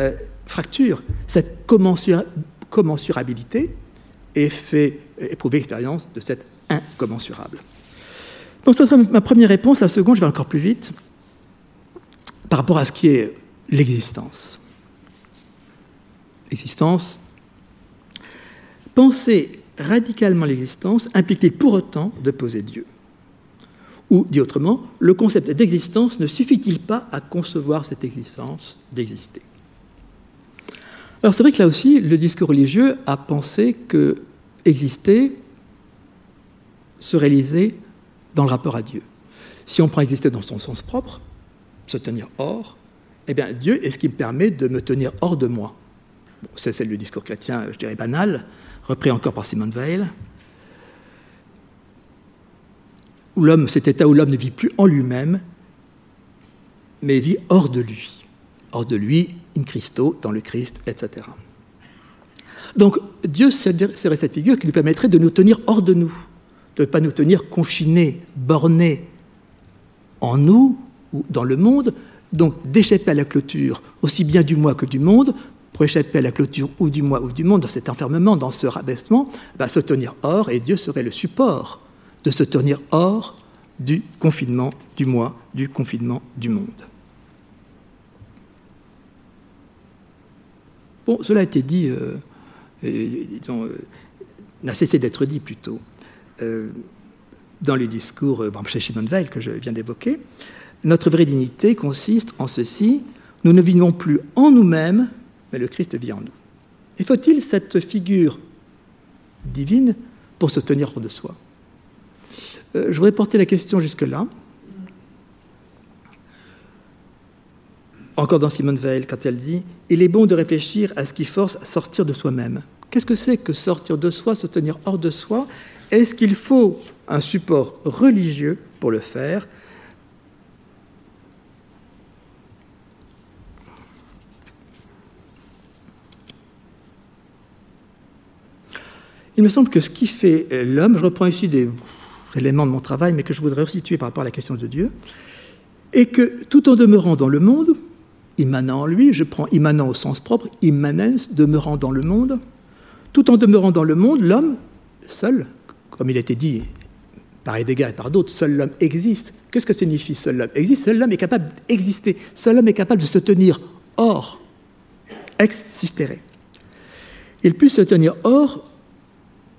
euh, fracture cette commensurabilité et fait éprouver l'expérience de cette incommensurable. Donc, ça sera ma première réponse. La seconde, je vais encore plus vite, par rapport à ce qui est l'existence. L'existence. Penser radicalement l'existence implique pour autant de poser Dieu? Ou, dit autrement, le concept d'existence ne suffit-il pas à concevoir cette existence d'exister? Alors c'est vrai que là aussi, le discours religieux a pensé que exister se réaliser dans le rapport à Dieu. Si on prend exister dans son sens propre, se tenir hors, eh bien Dieu est ce qui me permet de me tenir hors de moi. C'est le discours chrétien, je dirais banal, repris encore par Simone Weil. Où l'homme, cet état où l'homme ne vit plus en lui-même, mais vit hors de lui. Hors de lui, in Christo, dans le Christ, etc. Donc Dieu serait cette figure qui nous permettrait de nous tenir hors de nous, de ne pas nous tenir confinés, bornés en nous ou dans le monde, donc d'échapper à la clôture aussi bien du moi que du monde, pour échapper à la clôture ou du moi ou du monde, dans cet enfermement, dans ce rabaissement, se tenir hors, et Dieu serait le support de se tenir hors du confinement du moi, du confinement du monde. Bon, cela a été dit, euh, euh, n'a cessé d'être dit plutôt. Euh, dans les discours euh, chez Shimon Weil que je viens d'évoquer, notre vraie dignité consiste en ceci nous ne vivons plus en nous-mêmes, mais le Christ vit en nous. Et faut-il cette figure divine pour se tenir hors de soi? Euh, Je voudrais porter la question jusque-là. Encore dans Simone Veil, quand elle dit Il est bon de réfléchir à ce qui force à sortir de soi-même. Qu'est-ce que c'est que sortir de soi, se tenir hors de soi? Est-ce qu'il faut un support religieux pour le faire? Il me semble que ce qui fait l'homme, je reprends ici des éléments de mon travail, mais que je voudrais resituer par rapport à la question de Dieu, est que tout en demeurant dans le monde, immanent en lui, je prends immanent au sens propre, immanence, demeurant dans le monde, tout en demeurant dans le monde, l'homme, seul, comme il a été dit par Heidegger et par d'autres, seul l'homme existe. Qu'est-ce que signifie seul l'homme existe? Seul l'homme est capable d'exister. Seul l'homme est capable de se tenir hors, existere. Il peut se tenir hors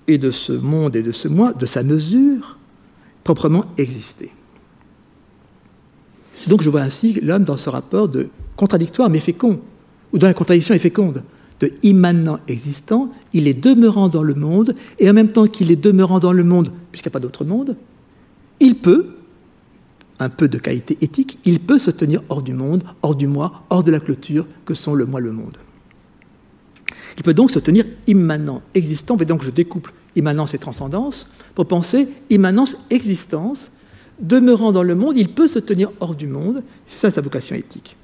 et de ce monde et de ce moi, de sa mesure, proprement exister. Donc je vois ainsi l'homme dans ce rapport de contradictoire mais fécond, ou dont la contradiction est féconde immanent existant, il est demeurant dans le monde, et en même temps qu'il est demeurant dans le monde, puisqu'il n'y a pas d'autre monde, il peut, un peu de qualité éthique, il peut se tenir hors du monde, hors du moi, hors de la clôture que sont le moi, le monde. Il peut donc se tenir immanent, existant, et donc je découple immanence et transcendance pour penser immanence, existence, demeurant dans le monde, il peut se tenir hors du monde, c'est ça sa vocation éthique.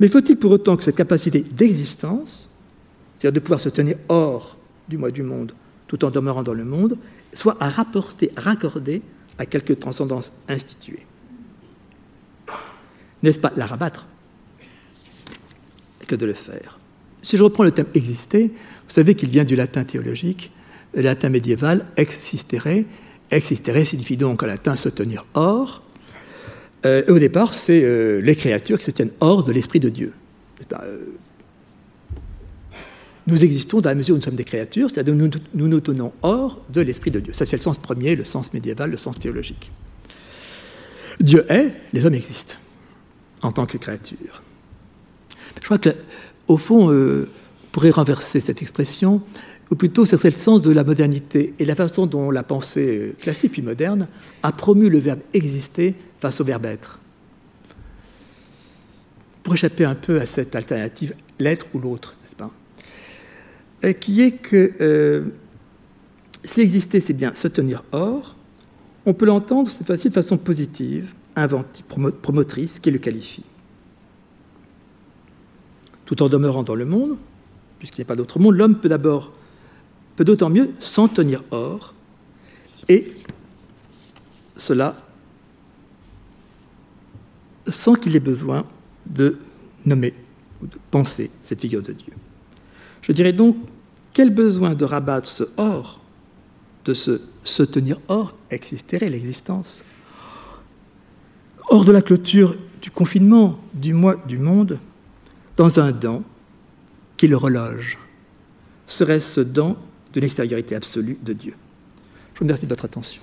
Mais faut-il pour autant que cette capacité d'existence, c'est-à-dire de pouvoir se tenir hors du moi du monde tout en demeurant dans le monde, soit à rapporter, raccorder à quelque transcendance instituée? N'est-ce pas la rabattre que de le faire? Si je reprends le thème exister, vous savez qu'il vient du latin théologique, le latin médiéval, existere. Existere signifie donc en latin se tenir hors, euh, au départ, c'est euh, les créatures qui se tiennent hors de l'esprit de Dieu. Euh, nous existons dans la mesure où nous sommes des créatures, c'est-à-dire nous, nous nous tenons hors de l'esprit de Dieu. Ça, c'est le sens premier, le sens médiéval, le sens théologique. Dieu est, les hommes existent en tant que créatures. Je crois que, au fond, pourrait renverser cette expression, ou plutôt c'est le sens de la modernité et la façon dont la pensée classique puis moderne a promu le verbe exister face au verbe être. Pour échapper un peu à cette alternative, l'être ou l'autre, n'est-ce pas? Qui est que euh, si exister, c'est bien se tenir hors, on peut l'entendre cette fois-ci de façon positive, inventive, promotrice, qui le qualifie. Tout en demeurant dans le monde, puisqu'il n'y a pas d'autre monde, l'homme peut d'abord, peut d'autant mieux s'en tenir hors, et cela sans qu'il ait besoin de nommer ou de penser cette figure de Dieu. Je dirais donc, quel besoin de rabattre ce hors, de se, se tenir hors, existerait l'existence, hors de la clôture du confinement, du mois, du monde, dans un dent qui le reloge? Serait-ce dent de l'extériorité absolue de Dieu? Je vous remercie de votre attention.